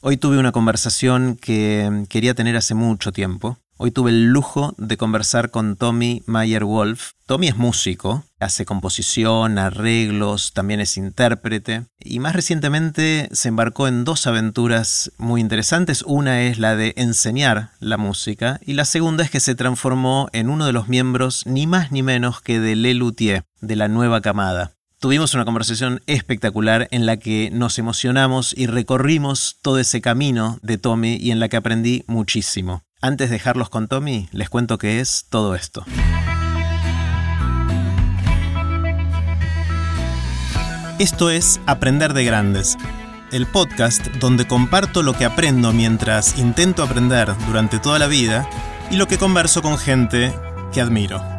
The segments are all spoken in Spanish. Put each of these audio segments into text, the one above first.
Hoy tuve una conversación que quería tener hace mucho tiempo. Hoy tuve el lujo de conversar con Tommy Mayer Wolf. Tommy es músico, hace composición, arreglos, también es intérprete y más recientemente se embarcó en dos aventuras muy interesantes. Una es la de enseñar la música y la segunda es que se transformó en uno de los miembros ni más ni menos que de Le Luthier, de la nueva camada. Tuvimos una conversación espectacular en la que nos emocionamos y recorrimos todo ese camino de Tommy y en la que aprendí muchísimo. Antes de dejarlos con Tommy, les cuento qué es todo esto. Esto es Aprender de Grandes, el podcast donde comparto lo que aprendo mientras intento aprender durante toda la vida y lo que converso con gente que admiro.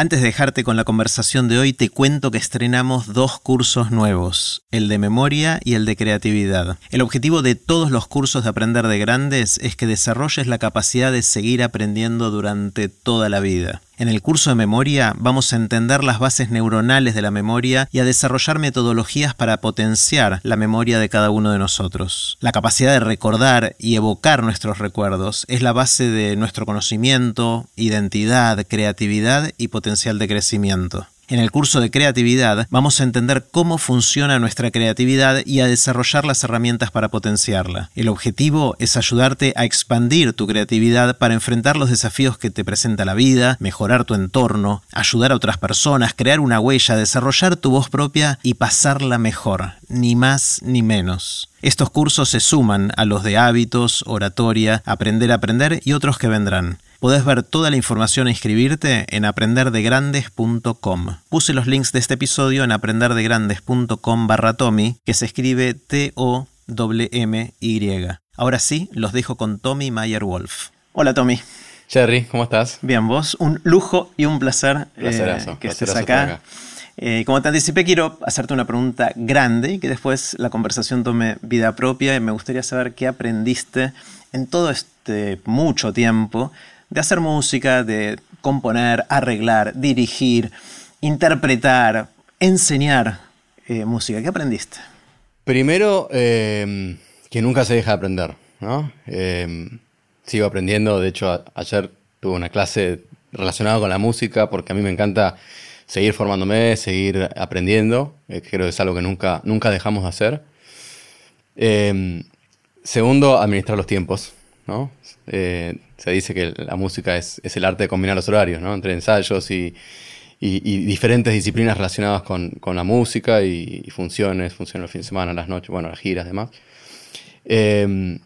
Antes de dejarte con la conversación de hoy, te cuento que estrenamos dos cursos nuevos, el de memoria y el de creatividad. El objetivo de todos los cursos de Aprender de Grandes es que desarrolles la capacidad de seguir aprendiendo durante toda la vida. En el curso de memoria vamos a entender las bases neuronales de la memoria y a desarrollar metodologías para potenciar la memoria de cada uno de nosotros. La capacidad de recordar y evocar nuestros recuerdos es la base de nuestro conocimiento, identidad, creatividad y potencial de crecimiento. En el curso de creatividad vamos a entender cómo funciona nuestra creatividad y a desarrollar las herramientas para potenciarla. El objetivo es ayudarte a expandir tu creatividad para enfrentar los desafíos que te presenta la vida, mejorar tu entorno, ayudar a otras personas, crear una huella, desarrollar tu voz propia y pasarla mejor, ni más ni menos. Estos cursos se suman a los de hábitos, oratoria, aprender a aprender y otros que vendrán. Podés ver toda la información e inscribirte en aprenderdegrandes.com. Puse los links de este episodio en aprenderdegrandes.com barra Tommy, que se escribe T-O-M-Y. Ahora sí, los dejo con Tommy Mayer Wolf. Hola Tommy. Jerry, ¿cómo estás? Bien, vos, un lujo y un placer eh, que estés acá. Eh, como te anticipé, quiero hacerte una pregunta grande y que después la conversación tome vida propia. Y me gustaría saber qué aprendiste en todo este mucho tiempo de hacer música, de componer, arreglar, dirigir, interpretar, enseñar eh, música. ¿Qué aprendiste? Primero, em, que nunca se deja de aprender, ¿no? Em, sigo aprendiendo, de hecho ayer tuve una clase relacionada con la música porque a mí me encanta seguir formándome, seguir aprendiendo, eh, creo que es algo que nunca, nunca dejamos de hacer. Em, segundo, administrar los tiempos, ¿no? Eh, se dice que la música es, el arte de combinar los horarios, ¿no? Entre ensayos y, diferentes disciplinas relacionadas con, la música y, funciones, funciones los fines de semana, las noches, bueno, las giras, demás. Em,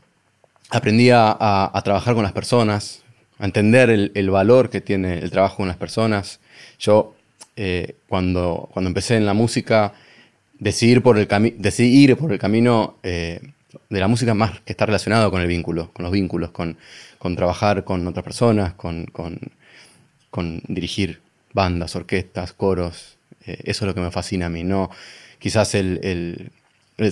aprendí a, trabajar con las personas, a entender el, valor que tiene el trabajo con las personas. Yo, eh, cuando, cuando empecé en la música, decidí ir por el, decidí ir por el camino eh, de la música más que está relacionado con el vínculo, con los vínculos, con, trabajar con otras personas, con, dirigir bandas, orquestas, coros. Eh, eso es lo que me fascina a mí. No, quizás el,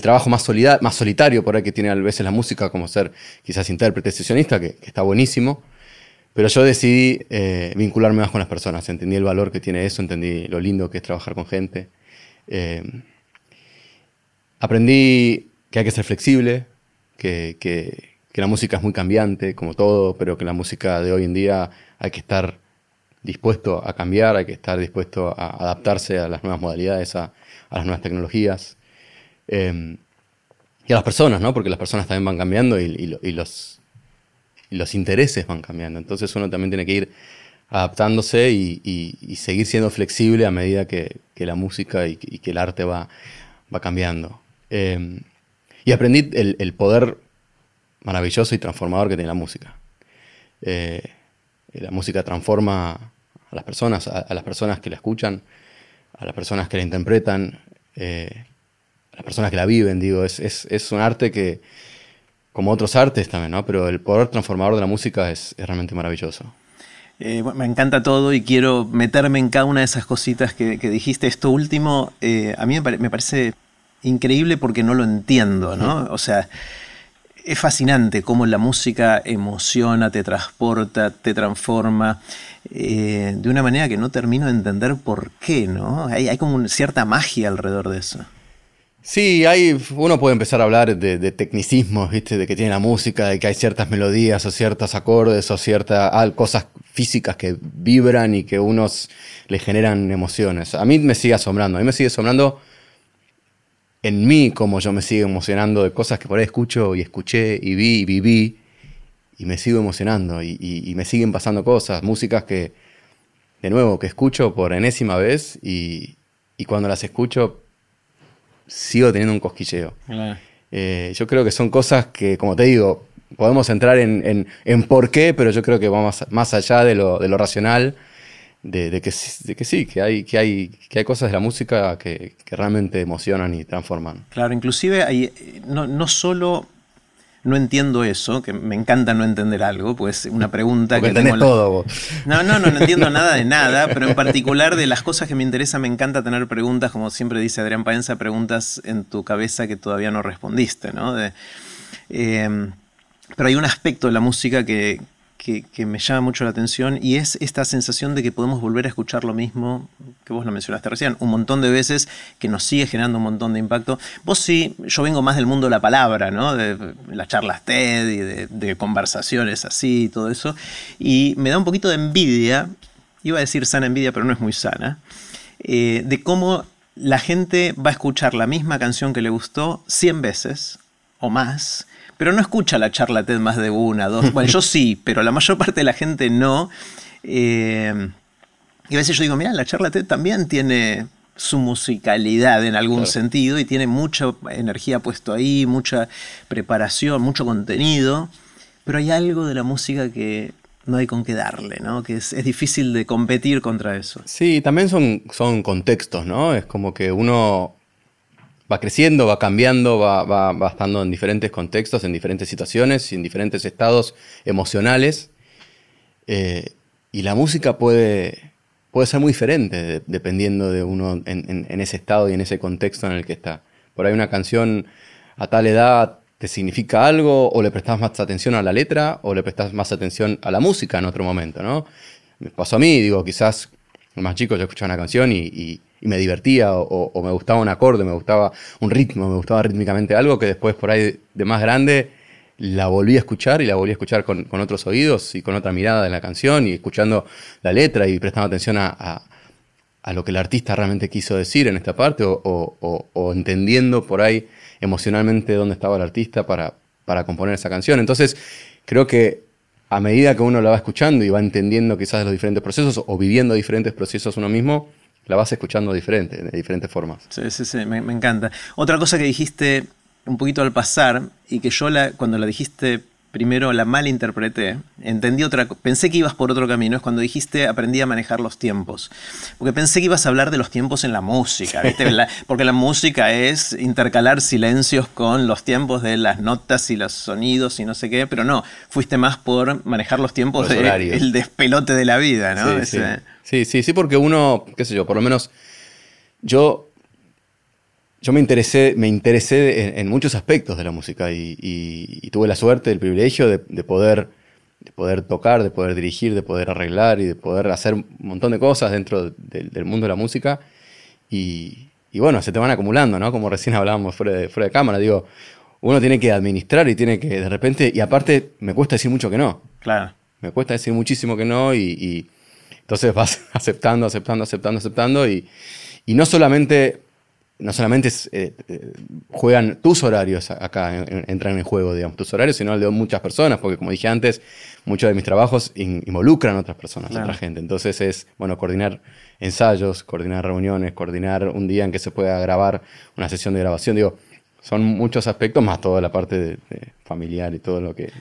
trabajo más, más solitario por ahí que tiene a veces la música, como ser quizás intérprete, sesionista, que, está buenísimo. Pero yo decidí eh, vincularme más con las personas. Entendí el valor que tiene eso, entendí lo lindo que es trabajar con gente. Eh, aprendí que hay que ser flexible, que, la música es muy cambiante, como todo, pero que la música de hoy en día hay que estar dispuesto a cambiar, hay que estar dispuesto a adaptarse a las nuevas modalidades, a, las nuevas tecnologías. Em, y a las personas, ¿no? Porque las personas también van cambiando y, los, intereses van cambiando. Entonces uno también tiene que ir adaptándose y, seguir siendo flexible a medida que, la música y, que el arte va, va cambiando. Em, y aprendí el, poder maravilloso y transformador que tiene la música. Eh, la música transforma a las personas, a, las personas que la escuchan, a las personas que la interpretan, eh, a las personas que la viven, digo, es, un arte que, como otros artes también, ¿no? Pero el poder transformador de la música es, realmente maravilloso. Eh, me encanta todo y quiero meterme en cada una de esas cositas que, dijiste. Esto último, a mí me parece increíble porque no lo entiendo, ¿no? O sea, es fascinante cómo la música emociona, te transporta, te transforma, eh, de una manera que no termino de entender por qué, ¿no? Hay, hay como cierta magia alrededor de eso. Sí, hay, uno puede empezar a hablar de, tecnicismos, ¿viste? De que tiene la música, de que hay ciertas melodías o ciertos acordes o ciertas cosas físicas que vibran y que unos le generan emociones. A mí me sigue asombrando, a mí me sigue asombrando en mí como yo me sigo emocionando de cosas que por ahí escucho y escuché y vi y viví y me sigo emocionando y, me siguen pasando cosas, músicas que, de nuevo, que escucho por enésima vez y, y cuando las escucho sigo teniendo un cosquilleo. Eh, yo creo que son cosas que, como te digo, podemos entrar en, por qué, pero yo creo que vamos más allá de lo, racional, de, que, sí, que hay, que, hay, que hay cosas de la música que, realmente emocionan y transforman. Claro, inclusive hay, no, no solo no entiendo eso, que me encanta no entender algo, pues una pregunta que tengo todo vos. No, no, no, entiendo nada de nada, pero en particular de las cosas que me interesan me encanta tener preguntas, como siempre dice Adrián Paenza, preguntas en tu cabeza que todavía no respondiste, ¿no? Eh, pero hay un aspecto de la música que, que, me llama mucho la atención y es esta sensación de que podemos volver a escuchar lo mismo que vos lo mencionaste recién, un montón de veces que nos sigue generando un montón de impacto. Vos sí, yo vengo más del mundo de la palabra, ¿no? De las charlas TED y de, conversaciones así y todo eso, y me da un poquito de envidia, iba a decir sana envidia, pero no es muy sana, eh, de cómo la gente va a escuchar la misma canción que le gustó 100 veces o más pero no escucha la charla TED más de una, dos. Bueno, yo sí, pero la mayor parte de la gente no. Eh, y a veces yo digo, mira, la charla TED también tiene su musicalidad en algún sentido y tiene mucha energía puesto ahí, mucha preparación, mucho contenido, pero hay algo de la música que no hay con qué darle, ¿no? Que es, difícil de competir contra eso. Sí, también son, son contextos, ¿no? Es como que uno va creciendo, va cambiando, va, va, estando en diferentes contextos, en diferentes situaciones, en diferentes estados emocionales. Eh, y la música puede, puede ser muy diferente dependiendo de uno en, ese estado y en ese contexto en el que está. Por ahí una canción a tal edad te significa algo, o le prestas más atención a la letra, o le prestas más atención a la música en otro momento, ¿no? Me pasó a mí, digo, quizás más chico yo escuchaba una canción y me divertía o, me gustaba un acorde, me gustaba un ritmo, me gustaba rítmicamente algo que después por ahí de más grande la volví a escuchar y la volví a escuchar con, otros oídos y con otra mirada de la canción y escuchando la letra y prestando atención a, lo que el artista realmente quiso decir en esta parte o, entendiendo por ahí emocionalmente dónde estaba el artista para, para componer esa canción. Entonces creo que a medida que uno la va escuchando y va entendiendo quizás los diferentes procesos o viviendo diferentes procesos uno mismo, la vas escuchando diferente, de diferentes formas. Sí, sí, sí, me, encanta. Otra cosa que dijiste un poquito al pasar y que yo la, cuando la dijiste primero la malinterpreté, entendí otra pensé que ibas por otro camino, es cuando dijiste aprendí a manejar los tiempos. Porque pensé que ibas a hablar de los tiempos en la música, ¿viste? porque la música es intercalar silencios con los tiempos de las notas y los sonidos y no sé qué, pero no, fuiste más por manejar los tiempos del despelote de la vida, ¿no? Sí, Sí, sí, sí, porque uno, qué sé yo, por lo menos yo, yo me interesé, me interesé en, muchos aspectos de la música y, tuve la suerte, el privilegio de, poder, de poder tocar, de poder dirigir, de poder arreglar y de poder hacer un montón de cosas dentro del mundo de la música. Y, bueno, se te van acumulando, ¿no? Como recién hablábamos fuera de, fuera de cámara, digo, uno tiene que administrar y tiene que de repente, y aparte me cuesta decir mucho que no. Claro. Me cuesta decir muchísimo que no y entonces vas aceptando, aceptando, aceptando, aceptando y, no solamente, no solamente eh, eh, juegan tus horarios acá, entran en juego, digamos, tus horarios, sino el de muchas personas, porque como dije antes, muchos de mis trabajos involucran a otras personas, a otra gente. Entonces es, bueno, coordinar ensayos, coordinar reuniones, coordinar un día en que se pueda grabar una sesión de grabación, digo, son muchos aspectos más toda la parte de, familiar y todo lo que,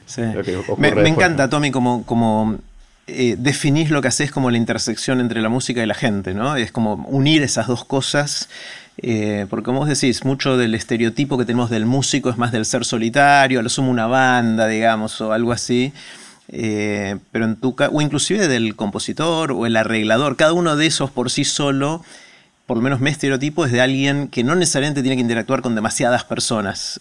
Me, encanta, Tommy, como, como eh, definís lo que haces como la intersección entre la música y la gente, ¿no? Es como unir esas dos cosas. Eh, porque como vos decís, mucho del estereotipo que tenemos del músico es más del ser solitario, a lo sumo una banda, digamos, o algo así. Eh, pero en tu o inclusive del compositor o el arreglador, cada uno de esos por sí solo, por lo menos mi estereotipo es de alguien que no necesariamente tiene que interactuar con demasiadas personas.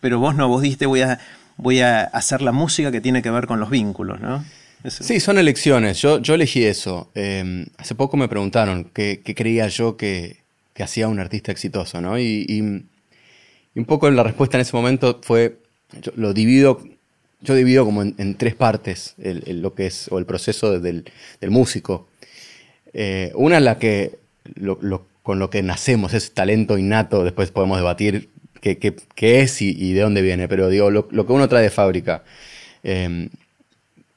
pero vos no, vos dijiste voy a, voy a hacer la música que tiene que ver con los vínculos, ¿no? Sí, son elecciones. Yo, yo elegí eso. Em, hace poco me preguntaron qué, creía yo que, hacía un artista exitoso, ¿no? Y, un poco la respuesta en ese momento fue, yo lo divido, yo divido como en, tres partes lo que es, o el proceso del, músico. Eh, una es la que, con lo que nacemos, ese talento innato, después podemos debatir qué, es y, de dónde viene, pero digo, lo, que uno trae de fábrica. Em,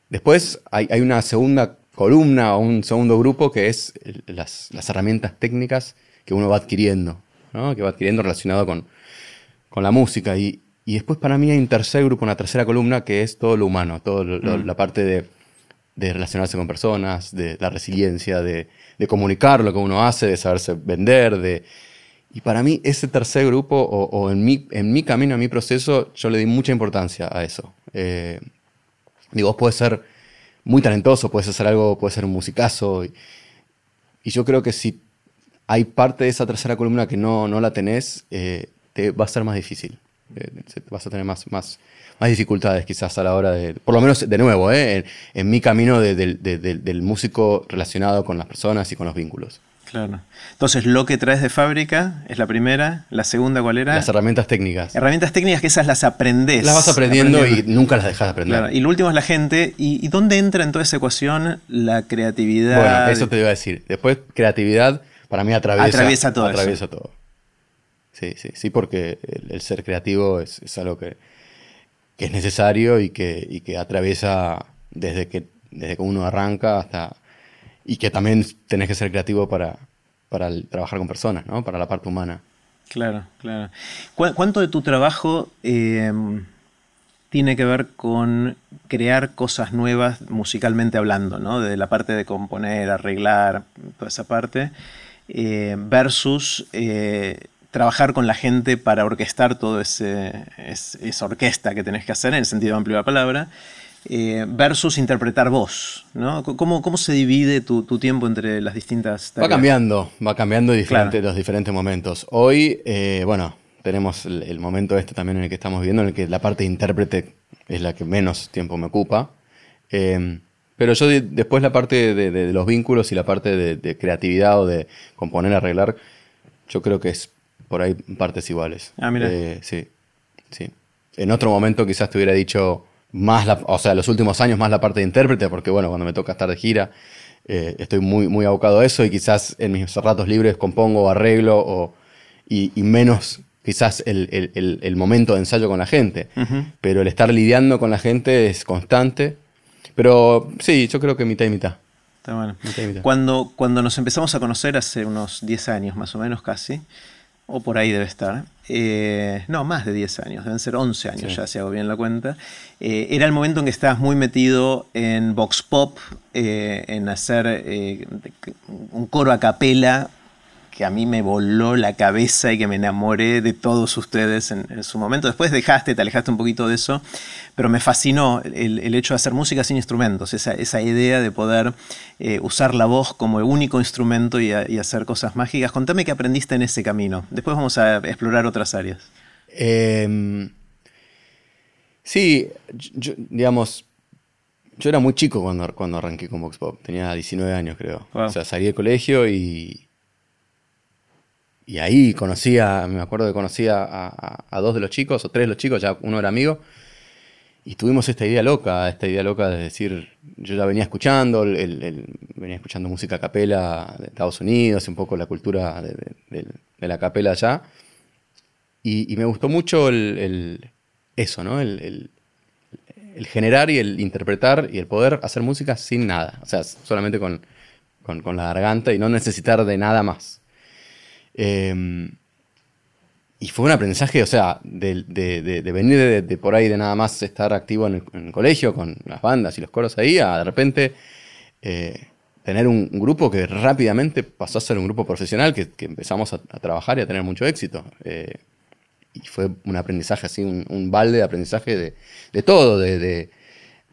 después hay, una segunda columna o un segundo grupo que es las, herramientas técnicas que uno va adquiriendo, que va adquiriendo relacionado con, la música. Y, después para mí hay un tercer grupo, una tercera columna que es todo lo humano, toda mm. la parte de, relacionarse con personas, de la resiliencia, de, comunicar lo que uno hace, de saberse vender, de... Y para mí ese tercer grupo, o, en, mi, en mi camino, en mi proceso, yo le di mucha importancia a eso. Eh, digo, vos puedes ser muy talentoso, puedes hacer algo, puedes ser un musicazo. Y, yo creo que si hay parte de esa tercera columna que no, no la tenés, eh, te va a ser más difícil. Eh, vas a tener más, más, más dificultades quizás a la hora de, por lo menos de nuevo, eh, en, mi camino del músico relacionado con las personas y con los vínculos. Claro. Entonces, lo que traes de fábrica es la primera. La segunda, ¿cuál era? Las herramientas técnicas. Herramientas técnicas que esas las aprendes. Las vas aprendiendo, y nunca las dejas de aprender. Y lo último es la gente. ¿Y, dónde entra en toda esa ecuación la creatividad? Bueno, eso te iba a decir. Después, creatividad para mí atraviesa, atraviesa todo. Atraviesa todo. Sí, sí, sí, porque el, ser creativo es, algo que, es necesario y que, y que atraviesa desde que, desde que uno arranca hasta y que también tenés que ser creativo para, para trabajar con personas, ¿no? Para la parte humana. Claro, claro. ¿Cuánto de tu trabajo em, tiene que ver con crear cosas nuevas musicalmente hablando, ¿no? De la parte de componer, arreglar, toda esa parte, eh, versus eh, trabajar con la gente para orquestar toda esa orquesta que tenés que hacer, en el sentido amplio de la palabra, eh, versus interpretar voz, ¿no? ¿Cómo, cómo se divide tu, tiempo entre las distintas tareas? Va cambiando, va cambiando diferente, los diferentes momentos. Hoy, bueno, tenemos el, momento este también en el que estamos viviendo, en el que la parte de intérprete es la que menos tiempo me ocupa. Eh, pero yo después la parte de, los vínculos y la parte de, creatividad o de componer, arreglar, yo creo que es por ahí partes iguales. Ah, mira. sí, sí. En otro momento quizás te hubiera dicho más la, o sea, los últimos años más la parte de intérprete, porque bueno, cuando me toca estar de gira, eh, estoy muy, muy abocado a eso y quizás en mis ratos libres compongo, arreglo o, y, menos quizás el, momento de ensayo con la gente. Pero el estar lidiando con la gente es constante. Pero sí, yo creo que mitad y mitad. Está bueno. Cuando, cuando nos empezamos a conocer hace unos 10 años más o menos casi, o por ahí debe estar, eh, no, más de 10 años, deben ser 11 años ya, si hago bien la cuenta. Eh, era el momento en que estabas muy metido en Vox Pop, eh, en hacer un coro a capela que a mí me voló la cabeza y que me enamoré de todos ustedes en, su momento. Después dejaste, te alejaste un poquito de eso, pero me fascinó el, hecho de hacer música sin instrumentos, esa, idea de poder eh, usar la voz como el único instrumento y, hacer cosas mágicas. Contame qué aprendiste en ese camino. Después vamos a explorar otras áreas. Em, sí, digamos, yo era muy chico cuando, cuando arranqué con Vox Pop, tenía 19 años creo. O sea, salí del colegio y y ahí conocía, me acuerdo que conocía a, dos de los chicos, o tres de los chicos, ya uno era amigo, y tuvimos esta idea loca, esta idea loca de decir, yo ya venía escuchando, venía escuchando música capela de Estados Unidos, un poco la cultura de, la capela allá, y, me gustó mucho eso, ¿no? El, generar y el interpretar y el poder hacer música sin nada, o sea, solamente con la garganta y no necesitar de nada más. Em, y fue un aprendizaje, o sea, de, venir de, por ahí de nada más estar activo en el, colegio con las bandas y los coros ahí, a de repente eh, tener un, grupo que rápidamente pasó a ser un grupo profesional que, empezamos a, trabajar y a tener mucho éxito. Eh, y fue un aprendizaje así, un, balde de aprendizaje de, todo, de,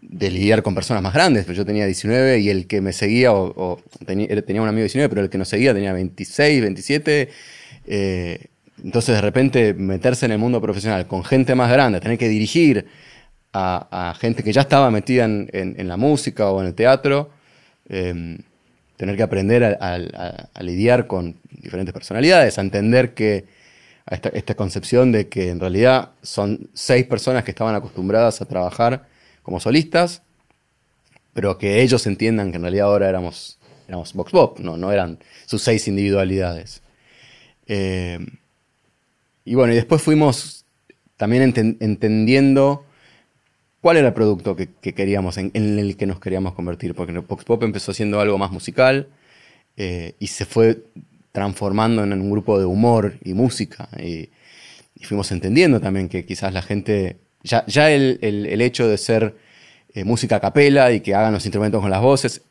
lidiar con personas más grandes. Yo tenía 19 y el que me seguía, o, tenía, un amigo de 19, pero el que nos seguía tenía 26, 27. Eh, entonces de repente meterse en el mundo profesional con gente más grande, tener que dirigir a, gente que ya estaba metida en, la música o en el teatro, em, tener que aprender a, lidiar con diferentes personalidades, a entender que esta, esta, concepción de que en realidad son seis personas que estaban acostumbradas a trabajar como solistas, pero que ellos entiendan que en realidad ahora éramos, éramos Vox Pop, no, no eran sus seis individualidades. Eh, y bueno, y después fuimos también entendiendo cuál era el producto que, queríamos, en, el que nos queríamos convertir, porque Vox Pop empezó siendo algo más musical eh, y se fue transformando en un grupo de humor y música. Y, fuimos entendiendo también que quizás la gente, ya, ya el, hecho de ser eh, música a capela y que hagan los instrumentos con las voces,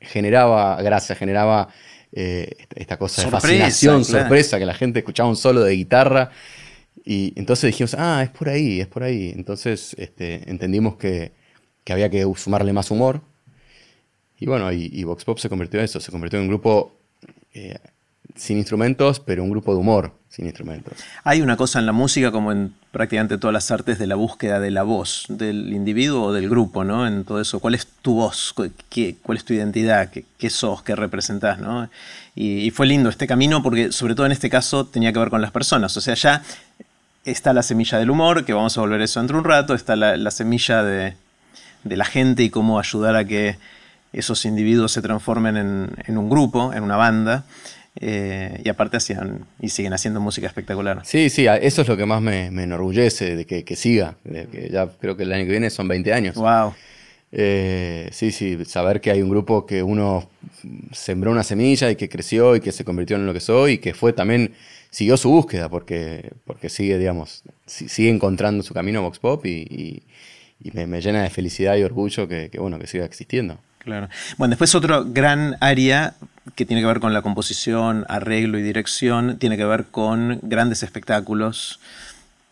generaba gracia, generaba eh, esta cosa de fascinación, sorpresa, que la gente escuchaba un solo de guitarra. Y entonces dijimos, ah, es por ahí, es por ahí. Entonces este, entendimos que, había que sumarle más humor. Y bueno, y, Vox Pop se convirtió en eso, se convirtió en un grupo eh, sin instrumentos, pero un grupo de humor sin instrumentos. Hay una cosa en la música, como en prácticamente todas las artes, de la búsqueda de la voz, del individuo o del grupo, ¿no? En todo eso, ¿cuál es tu voz? ¿Qué, ¿Cuál es tu identidad? ¿Qué, sos? ¿Qué representás? ¿no? Y, fue lindo este camino porque, sobre todo en este caso, tenía que ver con las personas. O sea, ya está la semilla del humor, que vamos a volver a eso dentro de un rato, está la, semilla de, la gente y cómo ayudar a que esos individuos se transformen en, en un grupo, en una banda. Eh, y aparte hacían y siguen haciendo música espectacular. Sí, sí, eso es lo que más me, enorgullece de que, siga. que ya creo que el año que viene son 20 años. Wow. Eh, sí, sí, saber que hay un grupo que uno sembró una semilla y que creció y que se convirtió en lo que soy y que fue también, siguió su búsqueda porque, porque sigue, digamos, sigue encontrando su camino Vox Pop y, me, llena de felicidad y orgullo que, que, bueno, que siga existiendo. Claro. Bueno, después otro gran área que tiene que ver con la composición, arreglo y dirección, tiene que ver con grandes espectáculos.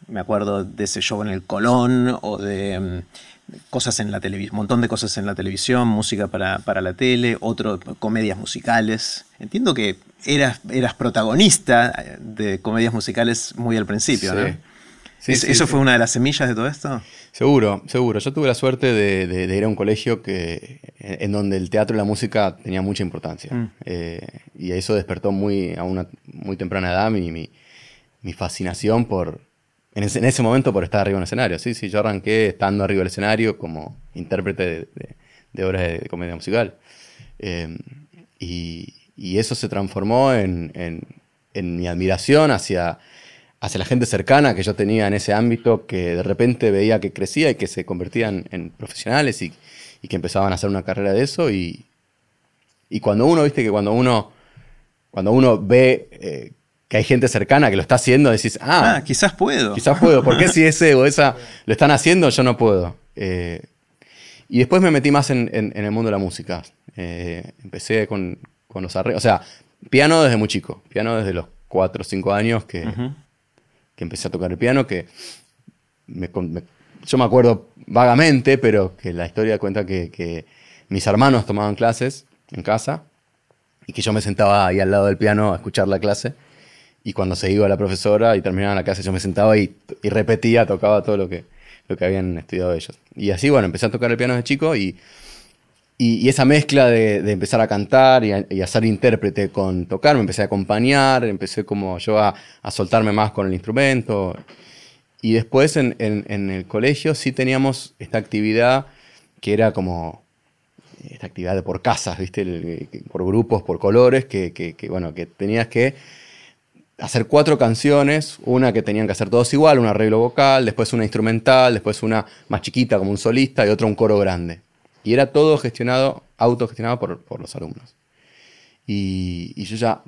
Me acuerdo de ese show en el Colón o de mm, cosas en la televisión, un montón de cosas en la televisión, música para, la tele, otro, comedias musicales. Entiendo que eras, eras protagonista de comedias musicales muy al principio, ¿no? ¿Eso fue una de las semillas de todo esto? Seguro, seguro. Yo tuve la suerte de, ir a un colegio que, en donde el teatro y la música tenían mucha importancia. Mm. Eh, y eso despertó muy, a una muy temprana edad mi, mi, fascinación por, en ese, momento por estar arriba en el escenario. Sí, sí, yo arranqué estando arriba del escenario como intérprete de, obras de, comedia musical. Eh, y, eso se transformó en, en mi admiración hacia hacia la gente cercana que yo tenía en ese ámbito, que de repente veía que crecía y que se convertían en profesionales y, que empezaban a hacer una carrera de eso. Y, cuando uno, viste que cuando uno, cuando uno ve eh, que hay gente cercana que lo está haciendo, decís, ah, ah, quizás puedo. Quizás puedo. ¿Por qué si ese o esa lo están haciendo, yo no puedo? Eh, y después me metí más en, el mundo de la música. Eh, empecé con, los arreglos. O sea, piano desde muy chico. Piano desde los 4 o 5 años que, que empecé a tocar el piano, que yo me acuerdo vagamente, pero que la historia cuenta que, mis hermanos tomaban clases en casa y que yo me sentaba ahí al lado del piano a escuchar la clase. Y cuando se iba la profesora y terminaba la clase, yo me sentaba y, y repetía, tocaba todo lo que, lo que habían estudiado ellos. Y así, bueno, empecé a tocar el piano de chico y y, esa mezcla de, empezar a cantar y a, intérprete con tocar, me empecé a acompañar, empecé como yo a, soltarme más con el instrumento. Y después en, el colegio sí teníamos esta actividad que era como esta actividad de por casas, ¿viste? por grupos, por colores, que, bueno, que tenías que hacer cuatro canciones, una que tenían que hacer todos igual, un arreglo vocal, después una instrumental, después una más chiquita como un solista y otra un coro grande. Y era todo gestionado, autogestionado por, por los alumnos. Y, yo ya,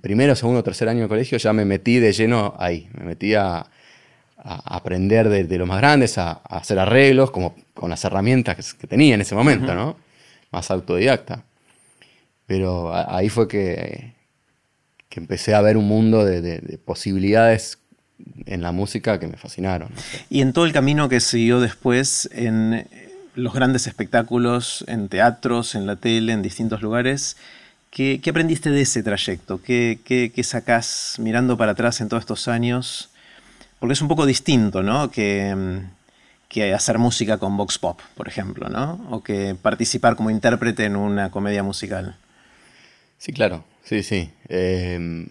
primero, segundo, tercer año de colegio, ya me metí de lleno ahí. Me metí a, aprender de, los más grandes, a, hacer arreglos, como con las herramientas que, tenía en ese momento, ¿no? Más autodidacta. Pero ahí fue que, que empecé a ver un mundo de, posibilidades en la música que me fascinaron. Y en todo el camino que siguió después, en, los grandes espectáculos en teatros, en la tele, en distintos lugares. ¿Qué, aprendiste de ese trayecto? ¿Qué, qué, sacás mirando para atrás en todos estos años? Porque es un poco distinto, ¿no? Que, que hacer música con Vox Pop, por ejemplo, ¿no? O que participar como intérprete en una comedia musical. Sí, claro, sí, sí. Em,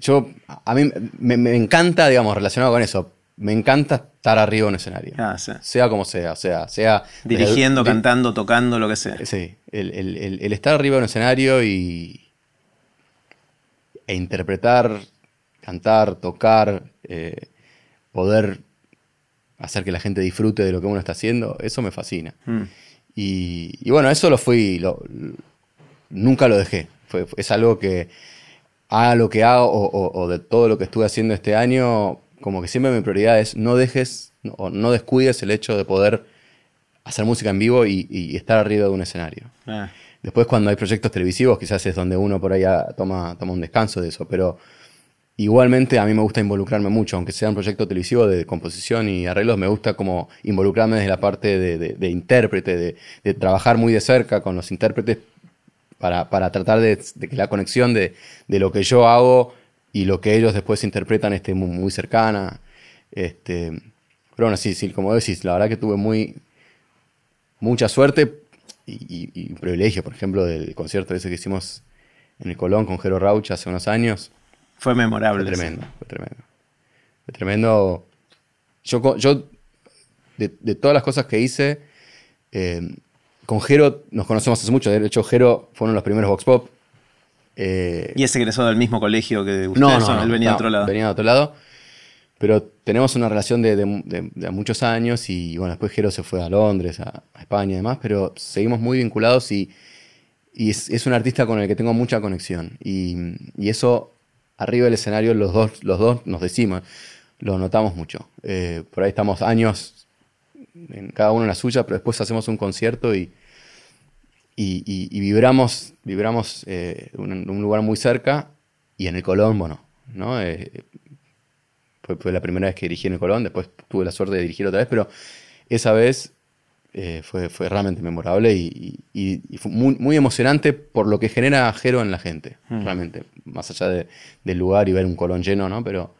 yo, a mí me encanta, digamos, relacionado con eso, me encanta estar arriba de un escenario. Ah, sí. Sea como sea, o sea, sea... Dirigiendo, cantando, tocando, lo que sea. Sí, el, el- el- el estar arriba de un escenario y... E interpretar, cantar, tocar, eh, poder hacer que la gente disfrute de lo que uno está haciendo, eso me fascina. Mm. Y, y bueno, eso lo fui, lo- nunca lo dejé. Fue- es algo que haga lo que hago o, o- o de todo lo que estuve haciendo este año, como que siempre mi prioridad es no dejes no- o no descuides el hecho de poder hacer música en vivo y, y estar arriba de un escenario. Ah, Después cuando hay proyectos televisivos quizás es donde uno por ahí ah, toma, toma un descanso de eso, pero igualmente a mí me gusta involucrarme mucho, aunque sea un proyecto televisivo de composición y arreglos, me gusta como involucrarme desde la parte de, de- de intérprete, de, de trabajar muy de cerca con los intérpretes para, para tratar de, de que la conexión de, de lo que yo hago y lo que ellos después interpretan esté muy, muy cercana. Este, pero bueno, sí, sí, como decís, la verdad que tuve muy mucha suerte y, y- y un privilegio, por ejemplo, del concierto ese que hicimos en el Colón con Jero Rauch hace unos años. fue memorable. Fue tremendo, fue tremendo. Fue tremendo. Yo, yo de, de todas las cosas que hice, eh, con Jero nos conocemos hace mucho. De hecho, Jero fue uno de los primeros Vox Pop. Eh, Y es egresado del mismo colegio que ustedes no, no, son, él venía de no, otro lado. Venía de otro lado. Pero tenemos una relación de, de- de- de muchos años y bueno, después Jero se fue a Londres, a, a España y demás, pero seguimos muy vinculados y, y es, es un artista con el que tengo mucha conexión. Y, y eso, arriba del escenario, los dos, los dos nos decimos, lo notamos mucho. Eh, por ahí estamos años, en cada uno en la suya, pero después hacemos un concierto y, y, y- y vibramos, vibramos eh, un, un lugar muy cerca y en el Colón, bueno, ¿no? Eh, fue, fue la primera vez que dirigí en el Colón, después tuve la suerte de dirigir otra vez, pero esa vez eh, fue, fue realmente memorable y, y- y fue muy, muy emocionante por lo que genera Jero en la gente, Mm. realmente, más allá de- del lugar y ver un Colón lleno, ¿no? Pero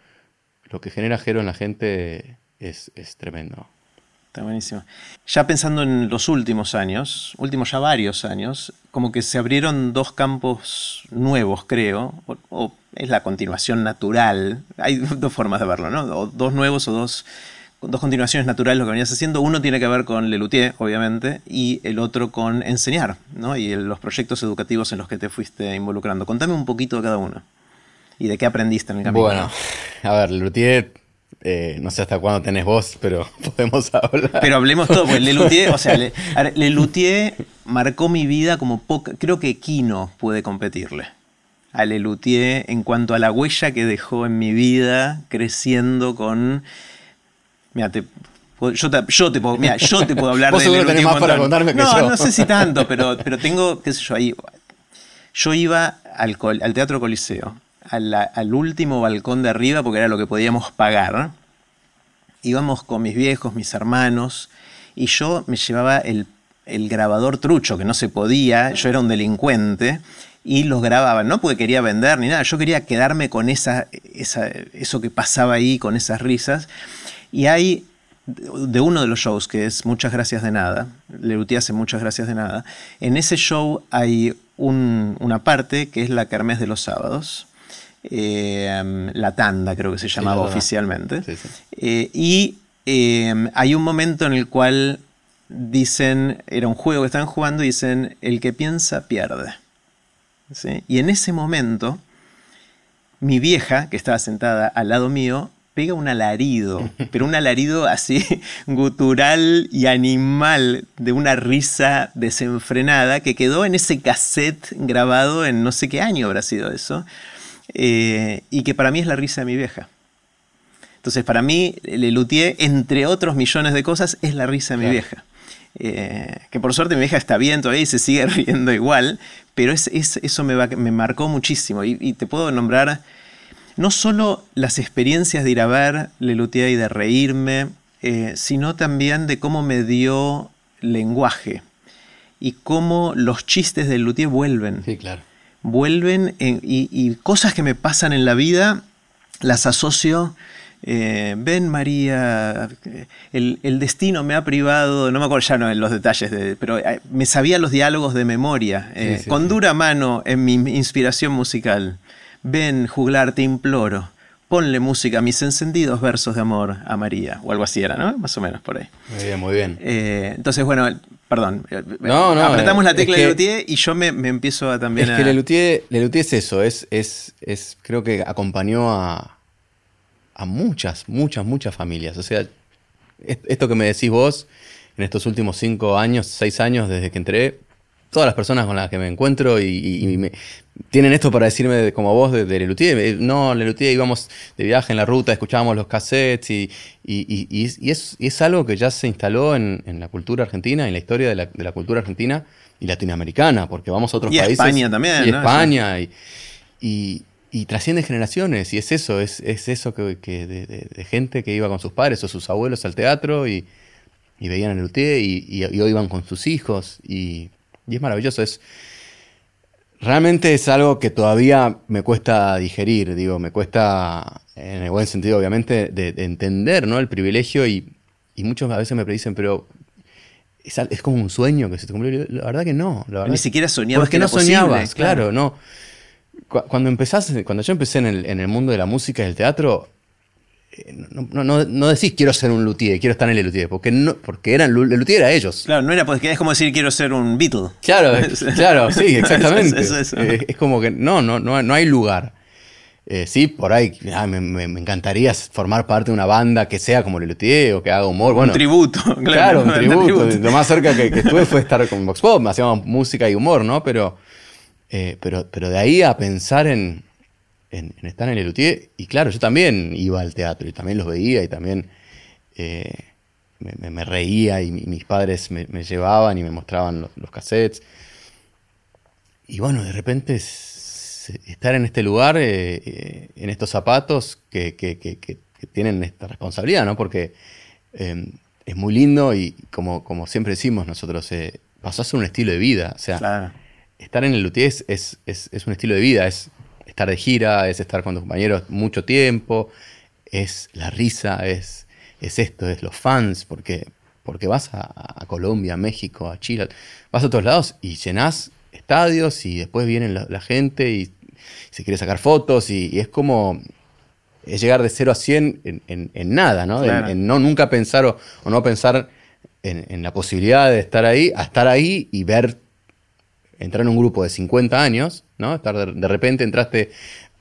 lo que genera Jero en la gente es, es tremendo. Está buenísimo. Ya pensando en los últimos años, últimos ya varios años, como que se abrieron dos campos nuevos, creo, o, o es la continuación natural. Hay dos formas de verlo, ¿no? O dos nuevos o dos, dos continuaciones naturales lo que venías haciendo. Uno tiene que ver con Lelutier, obviamente, y el otro con enseñar, ¿no? Y los proyectos educativos en los que te fuiste involucrando. Contame un poquito de cada uno. Y de qué aprendiste en el camino. Bueno, a ver, Luthier, eh, no sé hasta cuándo tenés vos, pero podemos hablar. Pero hablemos todo, porque Lelutier, o sea, Le- Lelutier marcó mi vida como poca. Creo que Kino puede competirle a Lelutier en cuanto a la huella que dejó en mi vida creciendo con. Mira, te. Yo te, yo te puedo, mira, yo te puedo hablar Vos de seguro Lelutier tenés un más para montón. contarme que no, yo. No sé si tanto, pero, pero tengo, qué sé yo, ahí. Yo iba al, al Teatro Coliseo, al último balcón de arriba, porque era lo que podíamos pagar. Íbamos con mis viejos, mis hermanos, y yo me llevaba el, grabador trucho, que no se podía, yo era un delincuente, y los grababa, no porque quería vender ni nada, yo quería quedarme con esa, eso que pasaba ahí, con esas risas. Y hay de uno de los shows, que es Muchas Gracias de Nada, Lelutier hace Muchas Gracias de Nada, en ese show hay un- una parte que es la Kermés de los sábados, eh, la tanda creo que se llamaba oficialmente, Sí, sí. eh, y eh, hay un momento en el cual dicen, era un juego que estaban jugando y dicen, el que piensa pierde. Y en ese momento, mi vieja, que estaba sentada al lado mío, pega un alarido, pero un alarido así gutural y animal, de una risa desenfrenada, que quedó en ese cassette grabado en no sé qué año habrá sido eso, eh, y que para mí es la risa de mi vieja. Entonces, para mí, Lelutier, entre otros millones de cosas, es la risa de mi Claro. vieja. Eh, que por suerte mi vieja está bien todavía y se sigue riendo igual, pero es, es- eso me, va- me marcó muchísimo. Y, y te puedo nombrar no solo las experiencias de ir a ver Lelutier y de reírme, eh, sino también de cómo me dio lenguaje y cómo los chistes de Lelutier vuelven Sí, claro. Vuelven en- y, y cosas que me pasan en la vida las asocio. eh, ven María, eh, el, el destino me ha privado, no me acuerdo ya no en los detalles, de- pero eh, me sabía los diálogos de memoria, eh, Sí, sí, con sí. dura mano en mi inspiración musical. Ven, juglar, te imploro. Ponle música a mis encendidos versos de amor a María. O algo así era, ¿no? Más o menos por ahí. Muy bien, muy bien. Eh, entonces, bueno, perdón. eh, No, no, Apretamos eh, la tecla es de Luthier y yo me, me empiezo a también Es a... que Lelutier, Lelutier es eso, es, es, es, creo que acompañó a, a muchas, muchas, muchas familias. O sea, es- esto que me decís vos, en estos últimos cinco años, seis años desde que entré, todas las personas con las que me encuentro y, y- y me, tienen esto para decirme de- como vos de, de Lelutier. Eh, No, Lelutier íbamos de viaje en la ruta, escuchábamos los cassettes y, y- es, es- algo que ya se instaló en, en la cultura argentina, en la historia de la, de la cultura argentina y latinoamericana, porque vamos a otros Y a países. España también, Y ¿no? España. Y, trasciende generaciones. Y es eso, es, es eso que, que de, de- gente que iba con sus padres o sus abuelos al teatro y, y veían el Luthier y, y, y hoy iban con sus hijos. Y, y es maravilloso. Es, realmente es algo que todavía me cuesta digerir, digo, me cuesta, en el buen sentido, obviamente, de, de entender ¿no? el privilegio. Y, y muchos a veces me dicen, pero. Es, es como un sueño que se te cumplió. La verdad que no. La verdad Ni siquiera soñabas que no posible, soñabas, claro. claro, no. Cu- Cuando empezás, cuando yo empecé en el, en el mundo de la música y del teatro, no, no, no, no decís quiero ser un luthier, quiero estar en el luthier, porque no, porque eran el luthier era ellos. Claro, no era porque es como decir quiero ser un Beatle. Claro, es- claro, sí, exactamente. Es- es eso. Eh, es como que no, no, no, no hay lugar. Eh, sí, por ahí ah, me, me- me encantaría formar parte de una banda que sea como el Luthier o que haga humor. Bueno, un tributo. Claro, un un tributo. Lo más cerca que, que estuve fue estar con Vox Pop, hacíamos música y humor, ¿no? Pero, eh, pero, pero de ahí a pensar en, en- en estar en el Luthier, y claro, yo también iba al teatro y también los veía y también eh, me, me- me reía y mi- mis padres me, me llevaban y me mostraban los, los cassettes. Y bueno, de repente estar en este lugar, eh, eh, en estos zapatos que, que- que- tienen esta responsabilidad, ¿no? Porque eh, es muy lindo y como, como siempre decimos nosotros, pasó a ser un estilo de vida. O sea, Claro. estar en el Luthier es, es, es- es un estilo de vida, es estar de gira, es estar con tus compañeros mucho tiempo, es la risa, es, es esto, es los fans, porque, porque vas a, a Colombia, a México, a Chile, vas a todos lados y llenás estadios y después viene la, la gente y se quiere sacar fotos y, y es como es llegar de 0 a 100 en, en- en nada, ¿no? En- Claro. En, no nunca pensar o, o no pensar en, en la posibilidad de estar ahí, a estar ahí y ver entrar en un grupo de 50 años, ¿no? Estar de, de repente entraste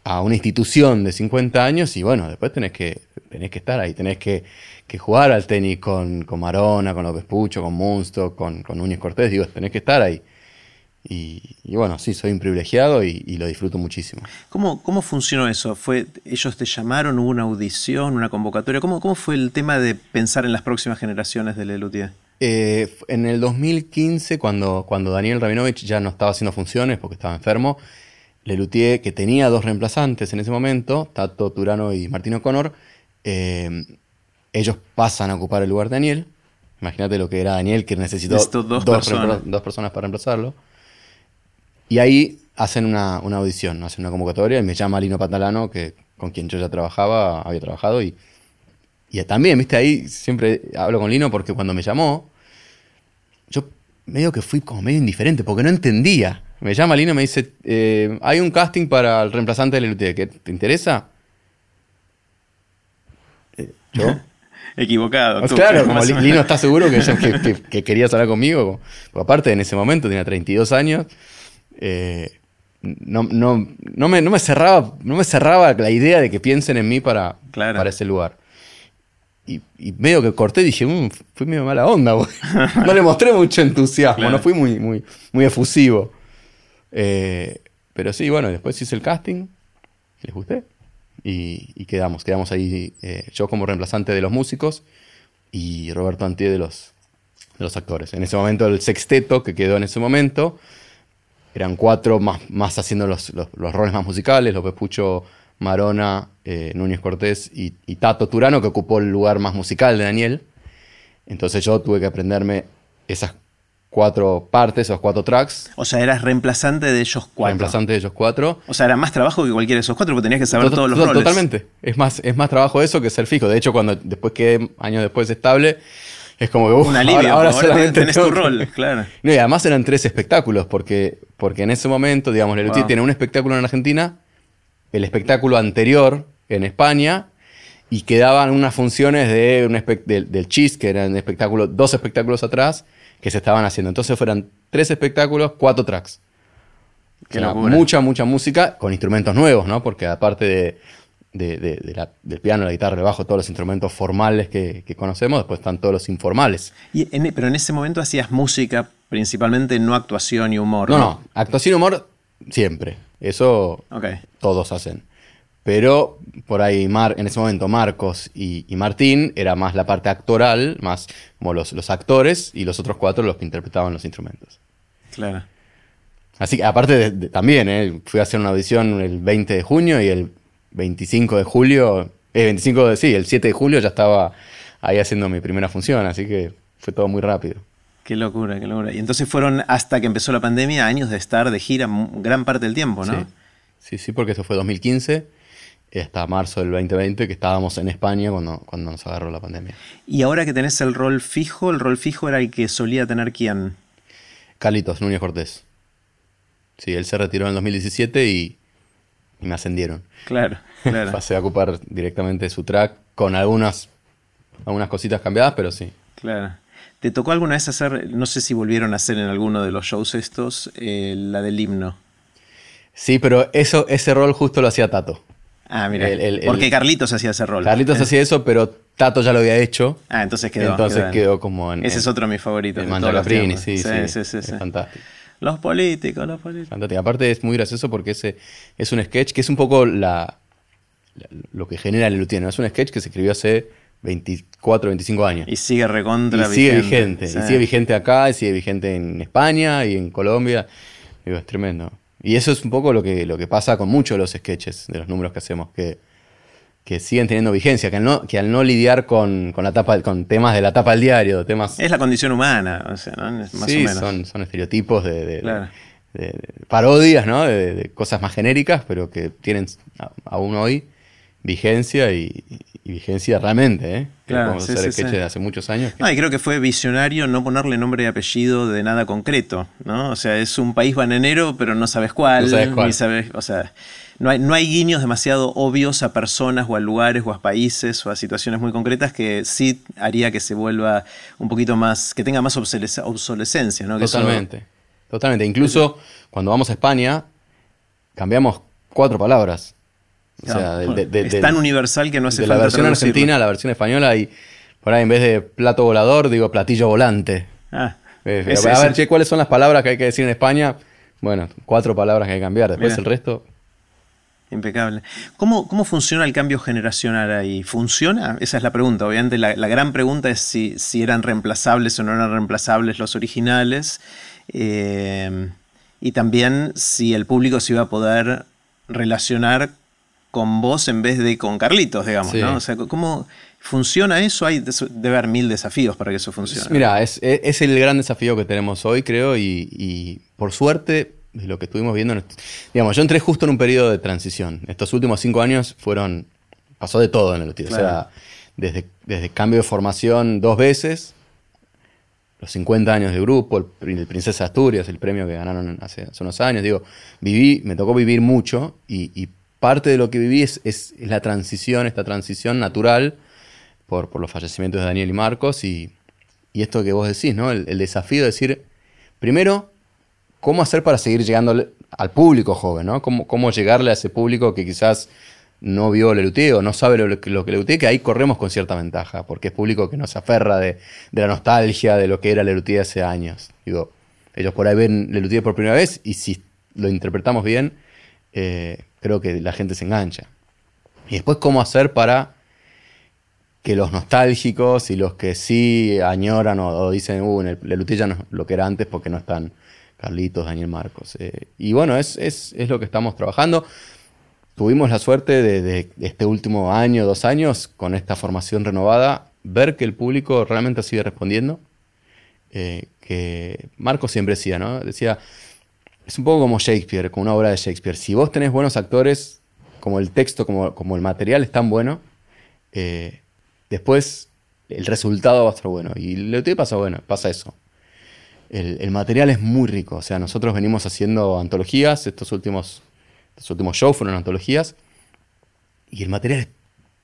a una institución de 50 años y bueno, después tenés que, tenés que estar ahí, tenés que, que jugar al tenis con, con Marona, con López Pucho, con Munsto, con, con Núñez Cortés, digo, tenés que estar ahí. Y, bueno, sí, soy un privilegiado y, y lo disfruto muchísimo. ¿Cómo, ¿Cómo funcionó eso? ¿Fue, ¿Ellos te llamaron? ¿Hubo una audición? ¿Una convocatoria? ¿Cómo, ¿Cómo fue el tema de pensar en las próximas generaciones de Lelutier? Eh, en el 2015, cuando, cuando Daniel Rabinovich ya no estaba haciendo funciones porque estaba enfermo, Lelutier, que tenía dos reemplazantes en ese momento, Tato Turano y Martín O'Connor, eh, ellos pasan a ocupar el lugar de Daniel. Imagínate lo que era Daniel, que necesitó personas. dos personas para reemplazarlo. Y ahí hacen una, una audición, hacen una convocatoria y me llama Lino Patalano, que, con quien yo ya trabajaba, había trabajado, y, y también, viste, ahí siempre hablo con Lino porque cuando me llamó, yo medio que fui como medio indiferente porque no entendía. Me llama Lino y me dice, eh, hay un casting para el reemplazante de Lelutier, ¿qué ¿te interesa? Eh, ¿Yo? Equivocado. Pues tú, claro, como. Lino está seguro que, yo- que, que- que querías hablar conmigo. Porque aparte, en ese momento tenía 32 años. eh, no, no, no, me, no, me cerraba, no me cerraba la idea de que piensen en mí para, Claro. para ese lugar. Y, y medio que corté y dije, "Mm, fui medio mala onda. güey". no le mostré mucho entusiasmo, Claro. no fui muy, muy, muy efusivo. Eh, pero sí, bueno, después hice el casting, les gusté. Y, y quedamos, quedamos ahí eh, yo como reemplazante de los músicos y Roberto Antier de los, de los actores. En ese momento el sexteto que quedó en ese momento eran cuatro más, más haciendo los, los- los roles más musicales, López Pucho, Marona, eh, Núñez Cortés y, y Tato Turano que ocupó el lugar más musical de Daniel. Entonces yo tuve que aprenderme esas cuatro partes, esos cuatro tracks, O sea, eras reemplazante de ellos cuatro. reemplazante de ellos cuatro. O sea, era más trabajo que cualquiera de esos cuatro porque tenías que saber To- todos los roles. Totalmente. Es más, es más trabajo eso que ser fijo. De hecho, cuando después quedé años después estable, es como que uf, Un alivio. ahora, ahora ahora solamente tenés tu rol, claro. No, y además eran tres espectáculos, porque, porque en ese momento, digamos, Lelutier Wow. tiene un espectáculo en Argentina, el espectáculo anterior en España y quedaban unas funciones de un del, del Cheese, que eran espectáculo, dos espectáculos atrás, que se estaban haciendo. Entonces fueran tres espectáculos, cuatro tracks. mucha, mucha música con instrumentos nuevos, ¿no? Porque aparte de, del piano, la guitarra, el bajo, todos los instrumentos formales que, conocemos, después están todos los informales. Y pero en ese momento hacías música principalmente, no actuación y humor. No, no, actuación y humor siempre. Eso todos hacen. Pero por ahí Mar, en ese momento Marcos y, Martín era más la parte actoral, más como los, los actores, y los otros cuatro los que interpretaban los instrumentos. Claro. Así que aparte también, ¿eh? fui a hacer una audición el 20 de junio y el 25 de julio, el eh, 25 de, sí, el 7 de julio ya estaba ahí haciendo mi primera función, así que fue todo muy rápido. Qué locura, qué locura. Y entonces fueron hasta que empezó la pandemia años de estar de gira gran parte del tiempo, ¿no? Sí, sí, sí porque eso fue 2015 hasta marzo del 2020 que estábamos en España cuando, cuando nos agarró la pandemia. Y ahora que tenés el rol fijo, el rol fijo era el que solía tener quién? Carlitos Núñez Cortés. Sí, él se retiró en el 2017 y, me ascendieron. Claro, claro. Pasé a ocupar directamente su track con algunas, algunas cositas cambiadas, pero sí. Claro. ¿Te tocó alguna vez hacer, no sé si volvieron a hacer en alguno de los shows estos, eh, la del himno? Sí, pero eso, ese rol justo lo hacía Tato. Ah, mira. porque Carlitos hacía ese rol. Carlitos hacía eso, pero Tato ya lo había hecho. Ah, entonces quedó. Entonces quedó, como en. Ese es otro de mis favoritos. El sí, sí, sí, sí, sí, fantástico. Los políticos, los políticos. Fantástico. Aparte es muy gracioso porque ese es un sketch que es un poco la, lo que genera el Lutiano. Es un sketch que se escribió hace 24, 25 años. Y sigue recontra y Sigue vigente. Y sigue vigente acá, y sigue vigente en España y en Colombia. Digo, es tremendo. Y eso es un poco lo que, lo que pasa con muchos de los sketches, de los números que hacemos, que, que siguen teniendo vigencia, que al no, que al no lidiar con, la tapa, con temas de la tapa del diario, temas... Es la condición humana, o sea, ¿no? Más o menos. Son, son estereotipos de, parodias, ¿no? De, cosas más genéricas, pero que tienen aún hoy vigencia y, vigencia realmente, ¿eh? Claro, sí, hacer de hace muchos años. No, y creo que fue visionario no ponerle nombre y apellido de nada concreto, ¿no? O sea, es un país bananero, pero no sabes cuál. Ni sabes, o sea, no hay, no hay guiños demasiado obvios a personas o a lugares o a países o a situaciones muy concretas que sí haría que se vuelva un poquito más, que tenga más obsolescencia, ¿no? totalmente, totalmente. Incluso cuando vamos a España, cambiamos cuatro palabras es tan universal que no hace de la versión argentina la versión española y por ahí en vez de plato volador digo platillo volante. Ah, eh, a ver, che, ¿cuáles son las palabras que hay que decir en España? Bueno, cuatro palabras que hay que cambiar. Después el resto. Impecable. ¿Cómo, ¿Cómo, funciona el cambio generacional ahí? ¿Funciona? Esa es la pregunta. Obviamente la, gran pregunta es si, si, eran reemplazables o no eran reemplazables los originales. Eh, y también si el público se iba a poder relacionar con vos en vez de con Carlitos, digamos, ¿no? O sea, ¿cómo funciona eso? Hay debe haber mil desafíos para que eso funcione. Mira, es, el gran desafío que tenemos hoy, creo, y, por suerte, de lo que estuvimos viendo, digamos, yo entré justo en un periodo de transición. Estos últimos cinco años fueron, pasó de todo en el UTI. O sea, desde, desde cambio de formación dos veces, los 50 años de grupo, el, Princesa Asturias, el premio que ganaron hace, unos años, digo, viví, me tocó vivir mucho y parte de lo que viví es, la transición, esta transición natural por, los fallecimientos de Daniel y Marcos y, esto que vos decís, ¿no? El, desafío de decir, primero, cómo hacer para seguir llegando al público joven, ¿no? Cómo, cómo llegarle a ese público que quizás no vio Lelutier o no sabe lo, que Lelutier, que ahí corremos con cierta ventaja, porque es público que nos aferra de, la nostalgia de lo que era Lelutier hace años. Digo, ellos por ahí ven Lelutier por primera vez y si lo interpretamos bien, eh, creo que la gente se engancha. Y después, ¿cómo hacer para que los nostálgicos y los que sí añoran o, dicen, uh, en el ya no es lo que era antes porque no están Carlitos, Daniel Marcos? Eh, y bueno, es, lo que estamos trabajando. Tuvimos la suerte de, este último año, dos años, con esta formación renovada, ver que el público realmente sigue respondiendo. Eh, que Marcos siempre decía, ¿no? Decía, es un poco como Shakespeare, como una obra de Shakespeare. Si vos tenés buenos actores, como el texto, como, como el material es tan bueno, eh, después el resultado va a estar bueno. Y lo que pasa, bueno, pasa eso. El, material es muy rico. O sea, nosotros venimos haciendo antologías estos últimos Los últimos shows fueron antologías. Y el material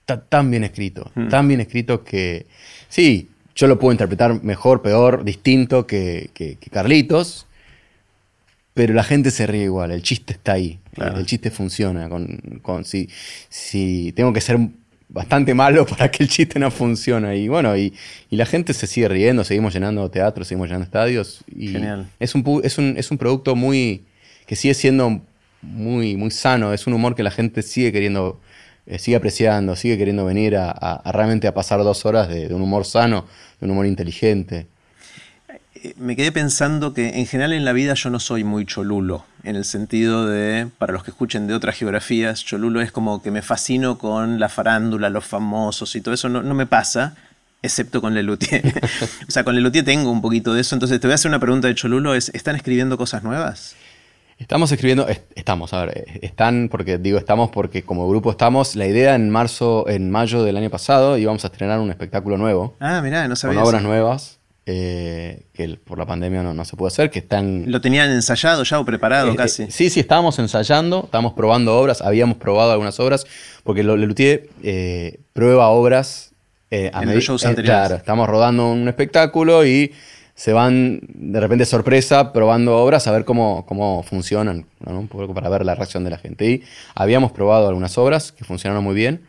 está tan bien escrito, tan bien escrito que sí, yo lo puedo interpretar mejor, peor, distinto que, que, Carlitos, pero la gente se ríe igual, el chiste está ahí, el chiste funciona. Con, con, si, si tengo que ser bastante malo para que el chiste no funcione. Y bueno, y, y, la gente se sigue riendo, seguimos llenando teatros, seguimos llenando estadios. Y Genial. Es un, es, un, es un producto muy que sigue siendo muy, muy sano, es un humor que la gente sigue queriendo eh, sigue apreciando, sigue queriendo venir a, realmente a pasar dos horas de, un humor sano, de un humor inteligente. Eh, me quedé pensando que en general en la vida yo no soy muy cholulo, en el sentido de, para los que escuchen de otras geografías, cholulo es como que me fascino con la farándula, los famosos y todo eso, no, me pasa, excepto con Lelutier. o sea, con Lelutier tengo un poquito de eso, entonces te voy a hacer una pregunta de cholulo, es, ¿están escribiendo cosas nuevas? Estamos escribiendo, estamos, a ver, están, porque digo estamos porque como grupo estamos, la idea en marzo, en mayo del año pasado íbamos a estrenar un espectáculo nuevo. Ah, mirá, no sabía. Con obras nuevas, eh, que por la pandemia no, se puede hacer, que están... ¿Lo tenían ensayado ya o preparado eh, casi? Eh, sí, sí, estábamos ensayando, estábamos probando obras, habíamos probado algunas obras, porque Lelutier prueba obras en los shows anteriores. Claro, estamos rodando un espectáculo y se van de repente sorpresa probando obras a ver cómo, cómo funcionan, un poco para ver la reacción de la gente. Y habíamos probado algunas obras que funcionaron muy bien.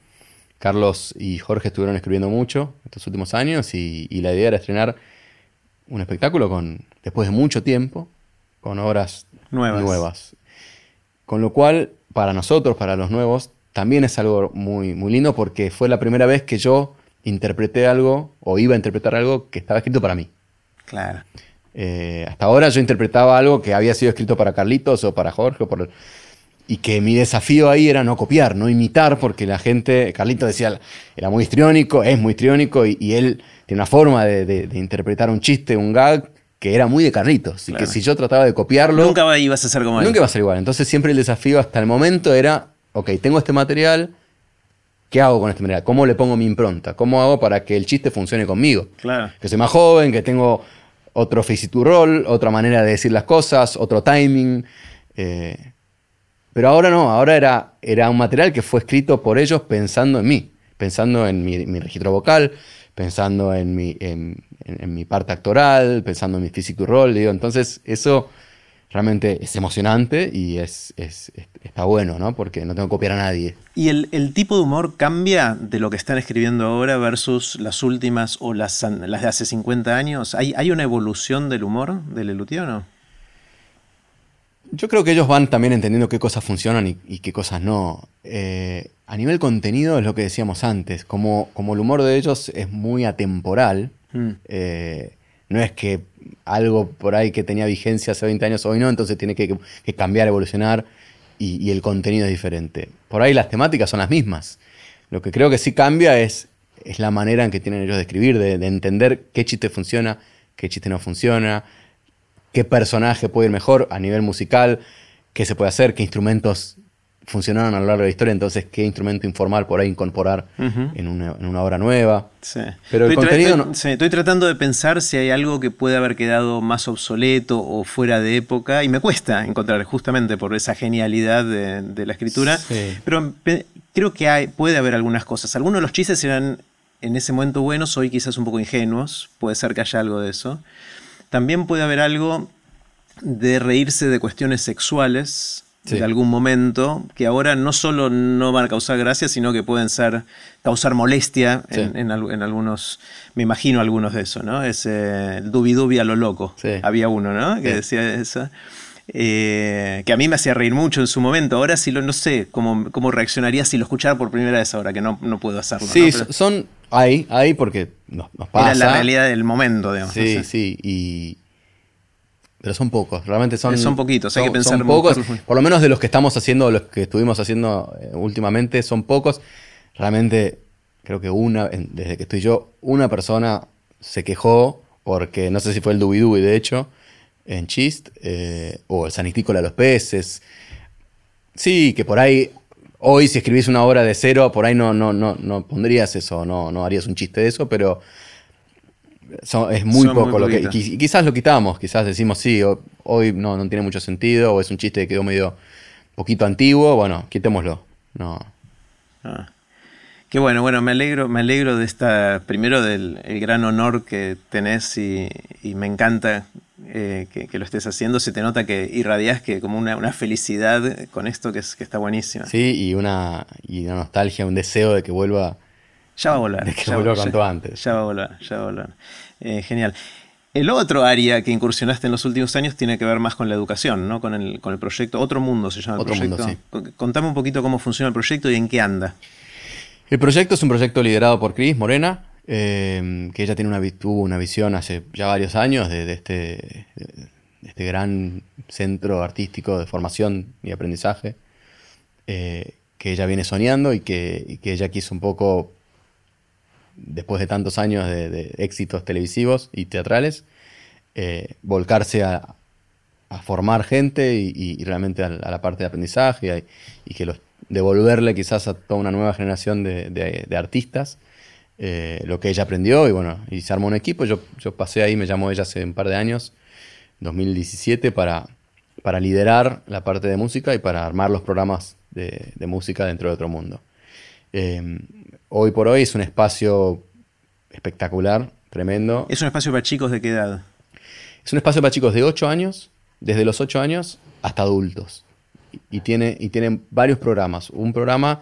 Carlos y Jorge estuvieron escribiendo mucho estos últimos años y, la idea era estrenar un espectáculo con, después de mucho tiempo, con obras nuevas. nuevas. Con lo cual, para nosotros, para los nuevos, también es algo muy, muy lindo porque fue la primera vez que yo interpreté algo o iba a interpretar algo que estaba escrito para mí. Claro. Eh, hasta ahora yo interpretaba algo que había sido escrito para Carlitos o para Jorge por y que mi desafío ahí era no copiar, no imitar, porque la gente, Carlitos decía, era muy histriónico, es muy histriónico, y, él tiene una forma de, interpretar un chiste, un gag, que era muy de Carlitos. Y que si yo trataba de copiarlo... Nunca ibas a ser como él. Nunca iba a ser igual. Entonces siempre el desafío hasta el momento era, ok, tengo este material, ¿qué hago con este material? ¿Cómo le pongo mi impronta? ¿Cómo hago para que el chiste funcione conmigo? Claro. Que soy más joven, que tengo otro face to roll, otra manera de decir las cosas, otro timing. Eh, pero ahora no, ahora era, era un material que fue escrito por ellos pensando en mí, pensando en mi, registro vocal, pensando en mi, en, mi parte actoral, pensando en mi to roll. Digo, entonces eso realmente es emocionante y es, está bueno, ¿no? Porque no tengo que copiar a nadie. ¿Y el, tipo de humor cambia de lo que están escribiendo ahora versus las últimas o las, las de hace 50 años? ¿Hay, ¿Hay, una evolución del humor del Lelutier o no? Yo creo que ellos van también entendiendo qué cosas funcionan y, qué cosas no. Eh, a nivel contenido es lo que decíamos antes, como, como el humor de ellos es muy atemporal, mm. eh, no es que algo por ahí que tenía vigencia hace 20 años hoy no, entonces tiene que, cambiar, evolucionar y, el contenido es diferente. Por ahí las temáticas son las mismas. Lo que creo que sí cambia es, es la manera en que tienen ellos de escribir, de, de entender qué chiste funciona, qué chiste no funciona, qué personaje puede ir mejor a nivel musical, qué se puede hacer, qué instrumentos funcionaron a lo largo de la historia, entonces qué instrumento informal por ahí incorporar en, una, obra nueva. Sí. Pero el contenido estoy tratando de pensar si hay algo que puede haber quedado más obsoleto o fuera de época, y me cuesta encontrar justamente por esa genialidad de, la escritura, pero creo que hay, puede haber algunas cosas. Algunos de los chistes eran en ese momento buenos, hoy quizás un poco ingenuos, puede ser que haya algo de eso. También puede haber algo de reírse de cuestiones sexuales, de algún momento, que ahora no solo no van a causar gracia, sino que pueden ser causar molestia en, algunos, me imagino algunos de eso, ¿no? Ese el dubi dubi a lo loco. Había uno, ¿no? Que decía eso. Eh, que a mí me hacía reír mucho en su momento. Ahora sí lo no sé cómo, cómo reaccionaría si lo escuchara por primera vez ahora, que no, no puedo hacerlo. Sí, son ahí, ahí porque nos, pasa. Era la realidad del momento, digamos. Sí, sí. Y, pero son pocos, realmente son. Son poquitos, hay que pensar. Son pocos, por lo menos de los que estamos haciendo, los que estuvimos haciendo eh, últimamente, son pocos. Realmente, creo que una, desde que estoy yo, una persona se quejó, porque no sé si fue el Dubidubi, de hecho, en Chist, eh, o el Sanistícola de los Peces. Sí, que por ahí, hoy si escribís una obra de cero, por ahí no, no, no, no pondrías eso, no, no harías un chiste de eso, pero es muy poco lo que. quizás lo quitamos, quizás decimos sí, hoy no, no tiene mucho sentido, o es un chiste que quedó medio poquito antiguo, bueno, quitémoslo. No. Ah. Qué bueno, bueno, me alegro, me alegro de esta, primero del el gran honor que tenés y, me encanta eh, que, lo estés haciendo. Se te nota que irradias que como una, felicidad con esto que, es, que está buenísima. Sí, y una, y una nostalgia, un deseo de que vuelva. Ya va a volver. De que vuelva cuanto antes. Ya va a volver, ya va a volver. Eh, genial. El otro área que incursionaste en los últimos años tiene que ver más con la educación, ¿no? Con el, con el proyecto Otro Mundo se llama el Otro proyecto. Mundo, sí. Contame un poquito cómo funciona el proyecto y en qué anda. El proyecto es un proyecto liderado por Cris Morena, eh, que ella tiene una, tuvo una visión hace ya varios años de, este, este, gran centro artístico de formación y aprendizaje, eh, que ella viene soñando y que, ella quiso un poco, después de tantos años de, éxitos televisivos y teatrales, eh, volcarse a, formar gente y, realmente a, la parte de aprendizaje y que los devolverle quizás a toda una nueva generación de, artistas eh, lo que ella aprendió y bueno, y se armó un equipo. Yo, yo pasé ahí, me llamó ella hace un par de años, 2017, para, para liderar la parte de música y para armar los programas de, música dentro de otro mundo. Eh, hoy por hoy es un espacio espectacular, tremendo. ¿Es un espacio para chicos de qué edad? Es un espacio para chicos de 8 años, desde los 8 años hasta adultos y tiene, varios programas. Un programa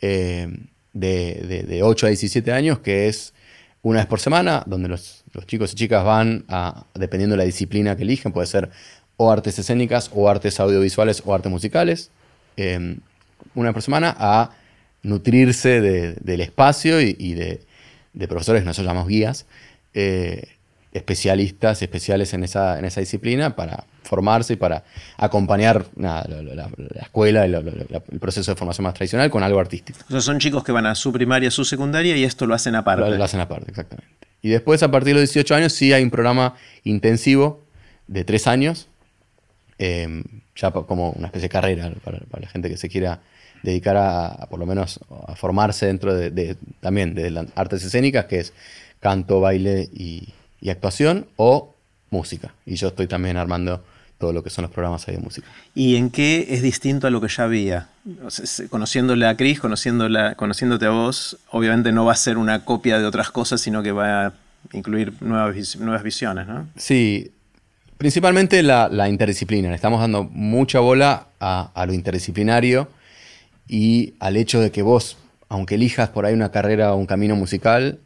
eh, de, 8 a 17 años que es una vez por semana, donde los, chicos y chicas van a, dependiendo de la disciplina que eligen, puede ser o artes escénicas, o artes audiovisuales, o artes musicales, eh, una vez por semana a nutrirse del espacio y, de, profesores, nosotros llamamos guías, eh, especialistas especiales en esa, en esa disciplina para formarse y para acompañar la, escuela, el, el, proceso de formación más tradicional con algo artístico. Sea, son chicos que van a su primaria, su secundaria y esto lo hacen aparte. Lo, hacen aparte, exactamente. Y después, a partir de los 18 años, sí hay un programa intensivo de tres años, em, ya como una especie de carrera para, la gente que se quiera dedicar a, por lo menos a formarse dentro de, también de las artes escénicas, que es canto, baile y, y actuación, o música. Y yo estoy también armando todo lo que son los programas ahí de música. ¿Y en qué es distinto a lo que ya había? conociéndole a Cris, conociéndote a vos, obviamente no va a ser una copia de otras cosas, sino que va a incluir nuevas, nuevas visiones, ¿no? Sí, principalmente la, interdisciplina. Le estamos dando mucha bola a, lo interdisciplinario y al hecho de que vos, aunque elijas por ahí una carrera o un camino musical,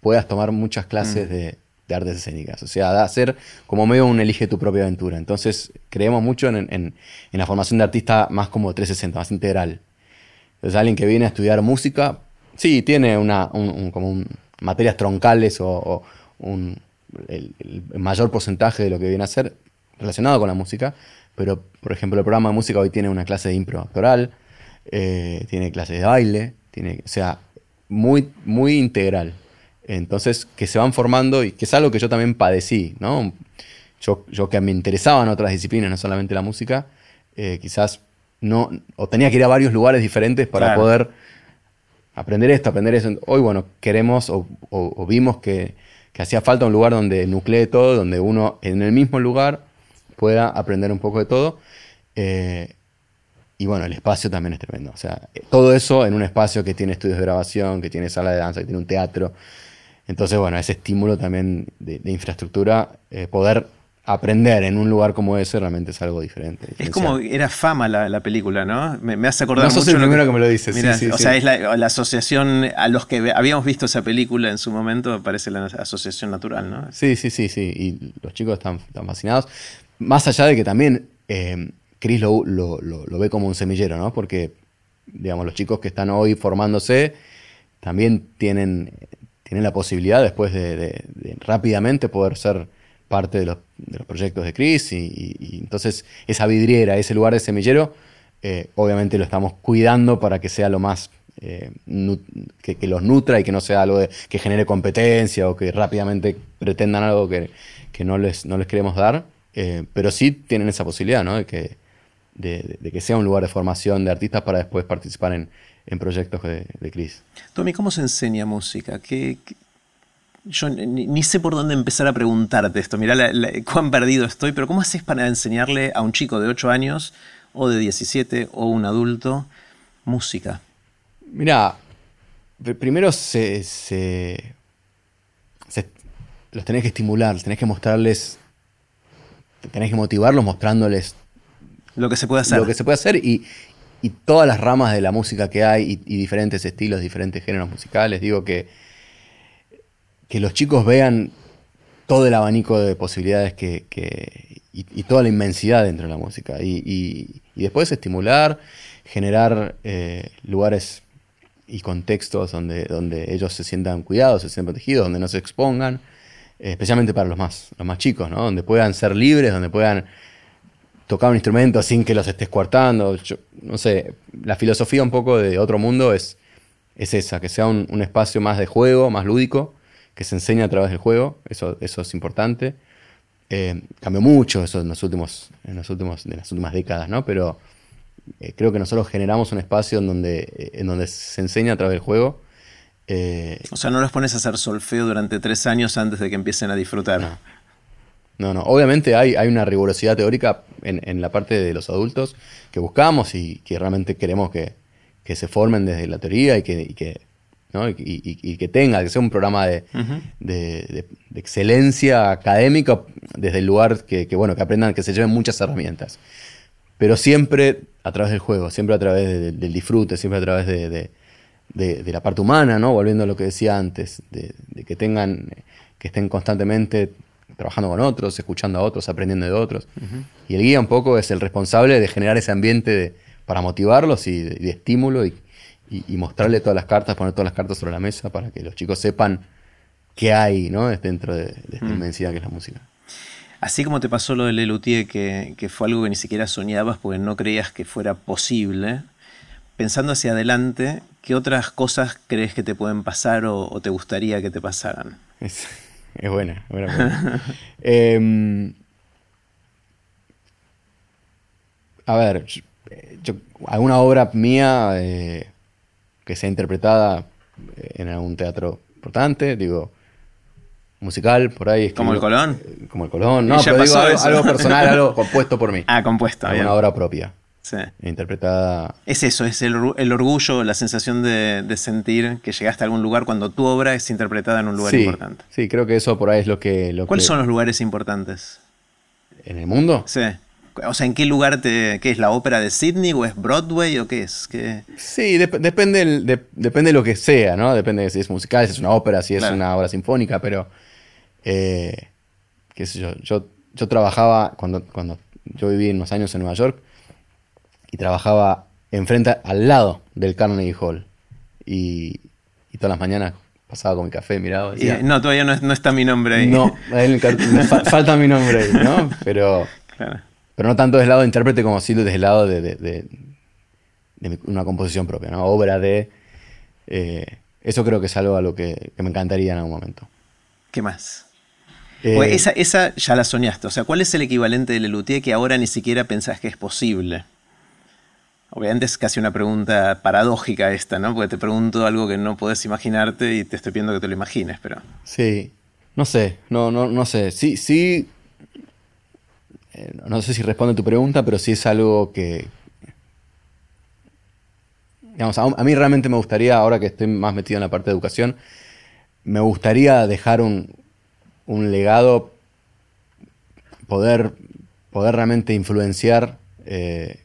puedas tomar muchas clases mm. de de artes escénicas. O sea, ser como medio un elige tu propia aventura. Entonces, creemos mucho en, la formación de artista más como 360, más integral. Entonces, alguien que viene a estudiar música, sí, tiene una, como materias troncales o, un, el, mayor porcentaje de lo que viene a ser relacionado con la música, pero, por ejemplo, el programa de música hoy tiene una clase de impro actoral, eh, tiene clase de baile, tiene, o sea, muy, muy integral. Entonces, que se van formando y que es algo que yo también padecí, ¿no? Yo, yo que me interesaban otras disciplinas, no solamente la música, eh, quizás no, o tenía que ir a varios lugares diferentes para poder aprender esto, aprender eso. Hoy, bueno, queremos o, vimos que, hacía falta un lugar donde nuclee todo, donde uno en el mismo lugar pueda aprender un poco de todo. Eh, y bueno, el espacio también es tremendo. O sea, todo eso en un espacio que tiene estudios de grabación, que tiene sala de danza, que tiene un teatro, entonces, bueno, ese estímulo también de, infraestructura, eh, poder aprender en un lugar como ese realmente es algo diferente. Es como era fama la, película, ¿no? Me, hace acordar no sos el primero que, me lo dices. o sea, es la, asociación a los que habíamos visto esa película en su momento, parece la asociación natural, ¿no? Sí, sí, sí, sí. Y los chicos están, fascinados. Más allá de que también eh, Chris lo, lo, ve como un semillero, ¿no? Porque, digamos, los chicos que están hoy formándose también tienen tienen la posibilidad después de, rápidamente poder ser parte de los, proyectos de Cris y, entonces esa vidriera, ese lugar de semillero, eh, obviamente lo estamos cuidando para que sea lo más eh, que, los nutra y que no sea algo que genere competencia o que rápidamente pretendan algo que, no, les, no les queremos dar, eh, pero sí tienen esa posibilidad ¿no? de, que, de, que sea un lugar de formación de artistas para después participar en, en proyectos de, de Cris. Tommy, ¿cómo se enseña música? ¿Qué, Yo ni, sé por dónde empezar a preguntarte esto. Mirá cuán perdido estoy, pero ¿cómo haces para enseñarle a un chico de 8 años o de 17 o un adulto, música? Mira, primero se, los tenés que estimular, tenés que mostrarles, tenés que motivarlos mostrándoles lo que se puede hacer. Lo que se puede hacer y, todas las ramas de la música que hay y, diferentes estilos, diferentes géneros musicales. Digo que, que los chicos vean todo el abanico de posibilidades que, y, toda la inmensidad dentro de la música. Y, después estimular, generar eh, lugares y contextos donde, donde ellos se sientan cuidados, se sientan protegidos, donde no se expongan, eh, especialmente para los más, los más chicos, ¿no? donde puedan ser libres, donde puedan tocar un instrumento sin que los estés coartando. no sé, la filosofía un poco de otro mundo es, es esa, que sea un, espacio más de juego, más lúdico, que se enseña a través del juego, eso, eso es importante. Eh, cambió mucho eso en los últimos, en los últimos, en las últimas décadas, ¿no? Pero eh, creo que nosotros generamos un espacio en donde, eh, en donde se enseña a través del juego. o sea, no los pones a hacer solfeo durante tres años antes de que empiecen a disfrutar. No, no. Obviamente hay, hay una rigurosidad teórica en, la parte de los adultos que buscamos y que realmente queremos que, se formen desde la teoría y que, y que, que tenga, que sea un programa de, excelencia académica desde el lugar que, bueno, que aprendan, que se lleven muchas herramientas. Pero siempre a través del juego, siempre a través del disfrute, siempre a través de, la parte humana, ¿no? Volviendo a lo que decía antes, de, que tengan, que estén constantemente trabajando con otros, escuchando a otros, aprendiendo de otros. Y el guía un poco es el responsable de generar ese ambiente para motivarlos y de, estímulo y, mostrarle todas las cartas, poner todas las cartas sobre la mesa para que los chicos sepan qué hay ¿no? dentro de, esta inmensidad que es la música. Así como te pasó lo de Lelutier, que, que fue algo que ni siquiera soñabas porque no creías que fuera posible, pensando hacia adelante, ¿qué otras cosas crees que te pueden pasar o, te gustaría que te pasaran? Es buena, buena. Em, a ver, alguna obra mía eh, que sea interpretada en algún teatro importante, digo, musical, por ahí. ¿Como el Colón? Como el Colón, no, pero digo algo, personal, algo compuesto por mí. Ah, compuesto, Una obra propia. Interpretada. Es eso, es el, orgullo, la sensación de, sentir que llegaste a algún lugar cuando tu obra es interpretada en un lugar importante. Sí, creo que eso por ahí es lo que. Lo ¿Cuáles son los lugares importantes? ¿En el mundo? Sí. O sea, ¿en qué lugar te. ¿Qué es la ópera de Sydney o es Broadway o qué es? Sí, depende, depende de lo que sea, ¿no? Depende de si es musical, si es una ópera, si es una obra sinfónica, pero. Eh, qué sé yo. Yo, yo trabajaba cuando, cuando yo viví unos años en Nueva York y trabajaba enfrente, al lado del Carnegie Hall. Y, todas las mañanas pasaba con mi café, miraba. Decía, no, todavía no, está mi nombre ahí. No, falta mi nombre ahí, ¿no? Pero, pero no tanto desde el lado de intérprete como sí desde el lado de, una composición propia, ¿no? Obra de... Eh, eso creo que es algo a lo que, me encantaría en algún momento. ¿Qué más? Eh, pues esa, esa ya la soñaste. O sea, ¿cuál es el equivalente de Lelutier que ahora ni siquiera pensás que es posible? Obviamente es casi una pregunta paradójica esta, ¿no? Porque te pregunto algo que no puedes imaginarte y te estoy pidiendo que te lo imagines, pero. Sí. No sé, no, no, no sé. Sí, sí. Eh, no sé si responde a tu pregunta, pero sí es algo que. Digamos, a, mí realmente me gustaría, ahora que estoy más metido en la parte de educación, me gustaría dejar un, un legado, poder, poder realmente influenciar. Eh,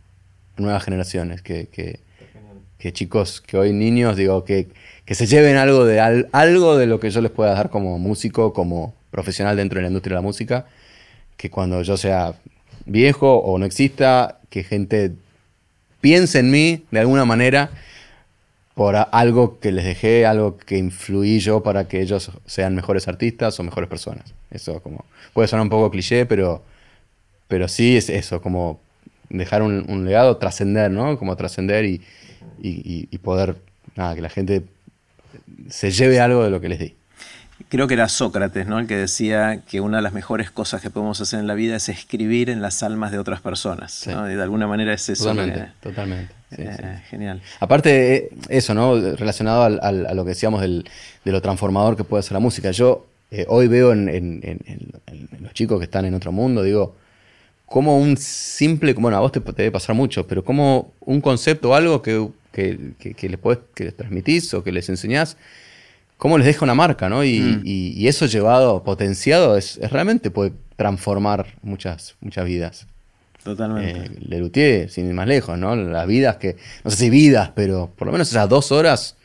nuevas generaciones, que, que, chicos, que hoy niños, digo, que, que se lleven algo de, algo de lo que yo les pueda dar como músico, como profesional dentro de la industria de la música, que cuando yo sea viejo o no exista, que gente piense en mí de alguna manera por algo que les dejé, algo que influí yo para que ellos sean mejores artistas o mejores personas. Eso como puede sonar un poco cliché, pero, pero sí es eso, como dejar un, legado, trascender, ¿no? Como trascender y, poder, nada, que la gente se lleve algo de lo que les di. Creo que era Sócrates, ¿no? El que decía que una de las mejores cosas que podemos hacer en la vida es escribir en las almas de otras personas. ¿no? Y de alguna manera es eso. Totalmente, totalmente. Eh, genial. Aparte, eh, eso, ¿no? Relacionado a lo que decíamos de lo transformador que puede ser la música. Yo eh, hoy veo en, los chicos que están en otro mundo, digo, como un simple, bueno, a vos te, te debe pasar mucho, pero como un concepto o algo que, que, que, les, podés, que les transmitís o que les enseñás, cómo les deja una marca, ¿no? Y, Mm. y- y eso llevado, potenciado, es, es realmente puede transformar muchas, muchas vidas. Totalmente. Eh, Lelutier, sin ir más lejos, ¿no? Las vidas que, no sé si vidas, pero por lo menos esas dos horas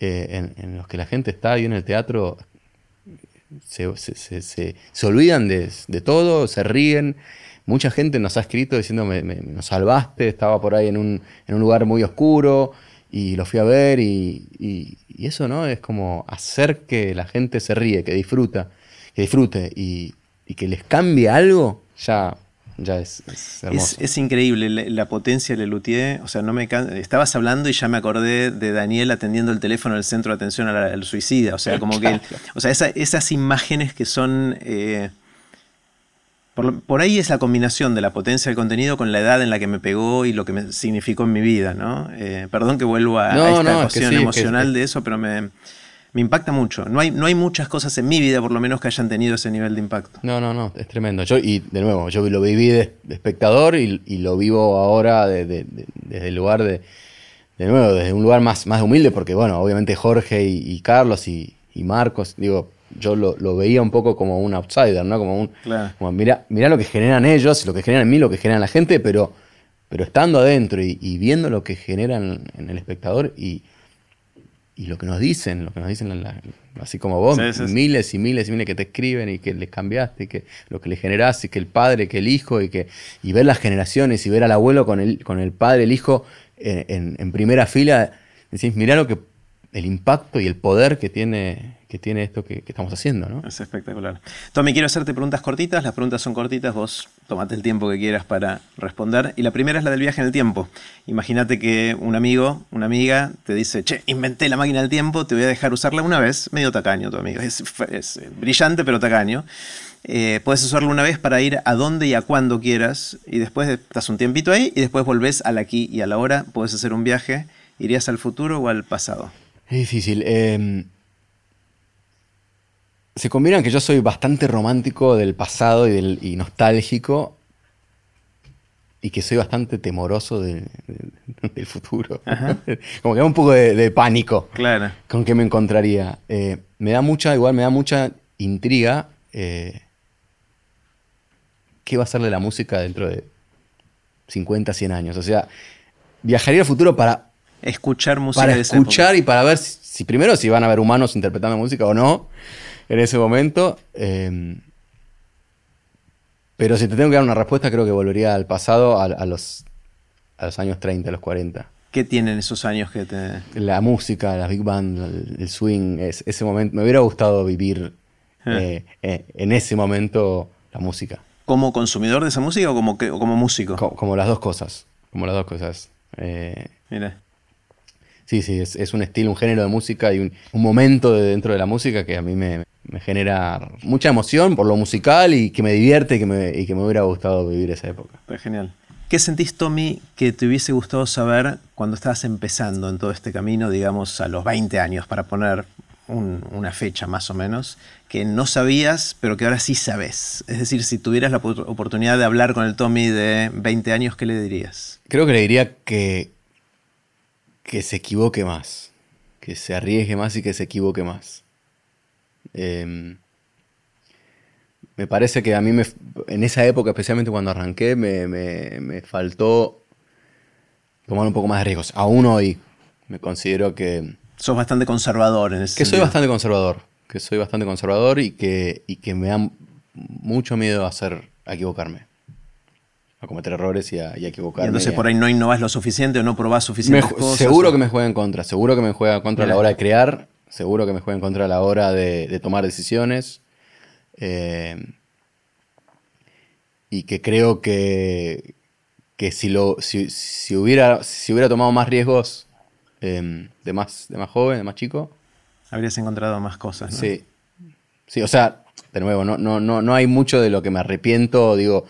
eh, en, en los que la gente está ahí en el teatro, se, se- se- se- se olvidan de, de todo, se ríen. Mucha gente nos ha escrito diciendo, me, me- nos salvaste, estaba por ahí en un, en un lugar muy oscuro y lo fui a ver y, y- y eso, ¿no? Es como hacer que la gente se ríe, que disfruta, que disfrute y, y que les cambie algo, ya, ya es, es hermoso. Es, es increíble la, la potencia de Lelutier. O sea, no me can- estabas hablando y ya me acordé de Daniel atendiendo el teléfono del centro de atención al, al suicida. O sea, como que. O sea, esa- esas imágenes que son. eh, por, por ahí es la combinación de la potencia del contenido con la edad en la que me pegó y lo que me significó en mi vida, ¿no? Eh, perdón que vuelvo a, No, a esta no, es que cuestión sí, es que- emocional de eso, pero me, me impacta mucho. No hay, no hay muchas cosas en mi vida, por lo menos, que hayan tenido ese nivel de impacto. No, no, no, es tremendo. Yo, y de nuevo, yo lo viví de, de espectador y, y lo vivo ahora de- de- de- desde el lugar de, de nuevo, desde un lugar más, más humilde, porque bueno, obviamente Jorge y, y Carlos y, y Marcos, digo, yo lo, lo veía un poco como un outsider, ¿no? Como un, Claro. como mira, mira lo que generan ellos, lo que generan en mí, lo que generan la gente, pero, pero estando adentro y, y viendo lo que generan en el espectador y, y lo que nos dicen, lo que nos dicen, la- así como vos, Sí, sí, sí. miles y miles y miles que te escriben y que les cambiaste, y que lo que le generaste, y que el padre, que el hijo, y que y ver las generaciones y ver al abuelo con el, con el padre, el hijo en, en- en primera fila, decís, mirá lo que el impacto y el poder que tiene, que tiene esto que, estamos haciendo, ¿no? Es espectacular. Tommy, quiero hacerte preguntas cortitas. Las preguntas son cortitas. Vos tomate el tiempo que quieras para responder. Y la primera es la del viaje en el tiempo. Imagínate que un amigo, una amiga, te dice, che, inventé la máquina del tiempo, te voy a dejar usarla una vez. Medio tacaño tu amigo. Es, brillante, pero tacaño. Eh, puedes usarla una vez para ir a donde y a cuando quieras. Y después estás un tiempito ahí y después volvés al aquí y a la hora. Puedes hacer un viaje. ¿Irías al futuro o al pasado? Es difícil. eh, se combinan que yo soy bastante romántico del pasado y, del, y nostálgico y que soy bastante temoroso de- de- del futuro. Como que da un poco de, de pánico Claro. con qué me encontraría. Eh, me da mucha, igual me da mucha intriga eh, qué va a ser de la música dentro de 50, 100 años. O sea, viajaría al futuro para Escuchar música para de escuchar y para ver si, si primero si van a haber humanos interpretando música o no en ese momento. eh, pero si te tengo que dar una respuesta, creo que volvería al pasado, a, a los, a los años 30, a los 40. ¿Qué tienen esos años que te... La música, la big band, el, swing, es- ese momento. Me hubiera gustado vivir Ah. eh, eh, en ese momento la música. ¿Como consumidor de esa música o como, que- o como músico? Co- como las dos cosas. Como las dos cosas. Eh, Mira. Sí, sí, es, es un estilo, un género de música y un, un momento de dentro de la música que a mí me, me genera mucha emoción por lo musical y que me divierte y que me, y que me hubiera gustado vivir esa época. Está genial. ¿Qué sentís, Tommy, que te hubiese gustado saber cuando estabas empezando en todo este camino, digamos, a los 20 años, para poner un- una fecha más o menos, que no sabías, pero que ahora sí sabes? Es decir, si tuvieras la opor- oportunidad de hablar con el Tommy de 20 años, ¿qué le dirías? Creo que le diría que, que se equivoque más, que se arriesgue más y que se equivoque más. Eh, me parece que a mí me, en esa época, especialmente cuando arranqué, me, me- me faltó tomar un poco más de riesgos. Aún hoy me considero que, Sos bastante conservador en ese que soy bastante conservador, que soy bastante conservador y que, y que me da mucho miedo hacer, a equivocarme, a cometer errores y a, y a Y equivocarme. entonces y a- por ahí no innovás lo suficiente o no probás suficientes cosas. seguro o- que me juega en contra, seguro que me juega en contra a la hora de crear, seguro que me juega en contra a la hora de, de tomar decisiones. eh, y que creo que, que si, lo, si, si hubiera, si hubiera tomado más riesgos eh, de, más, de más joven, de más chico, Habrías encontrado más cosas, ¿no? sí. Sí, o sea, de nuevo, no, no, no, no hay mucho de lo que me arrepiento, digo,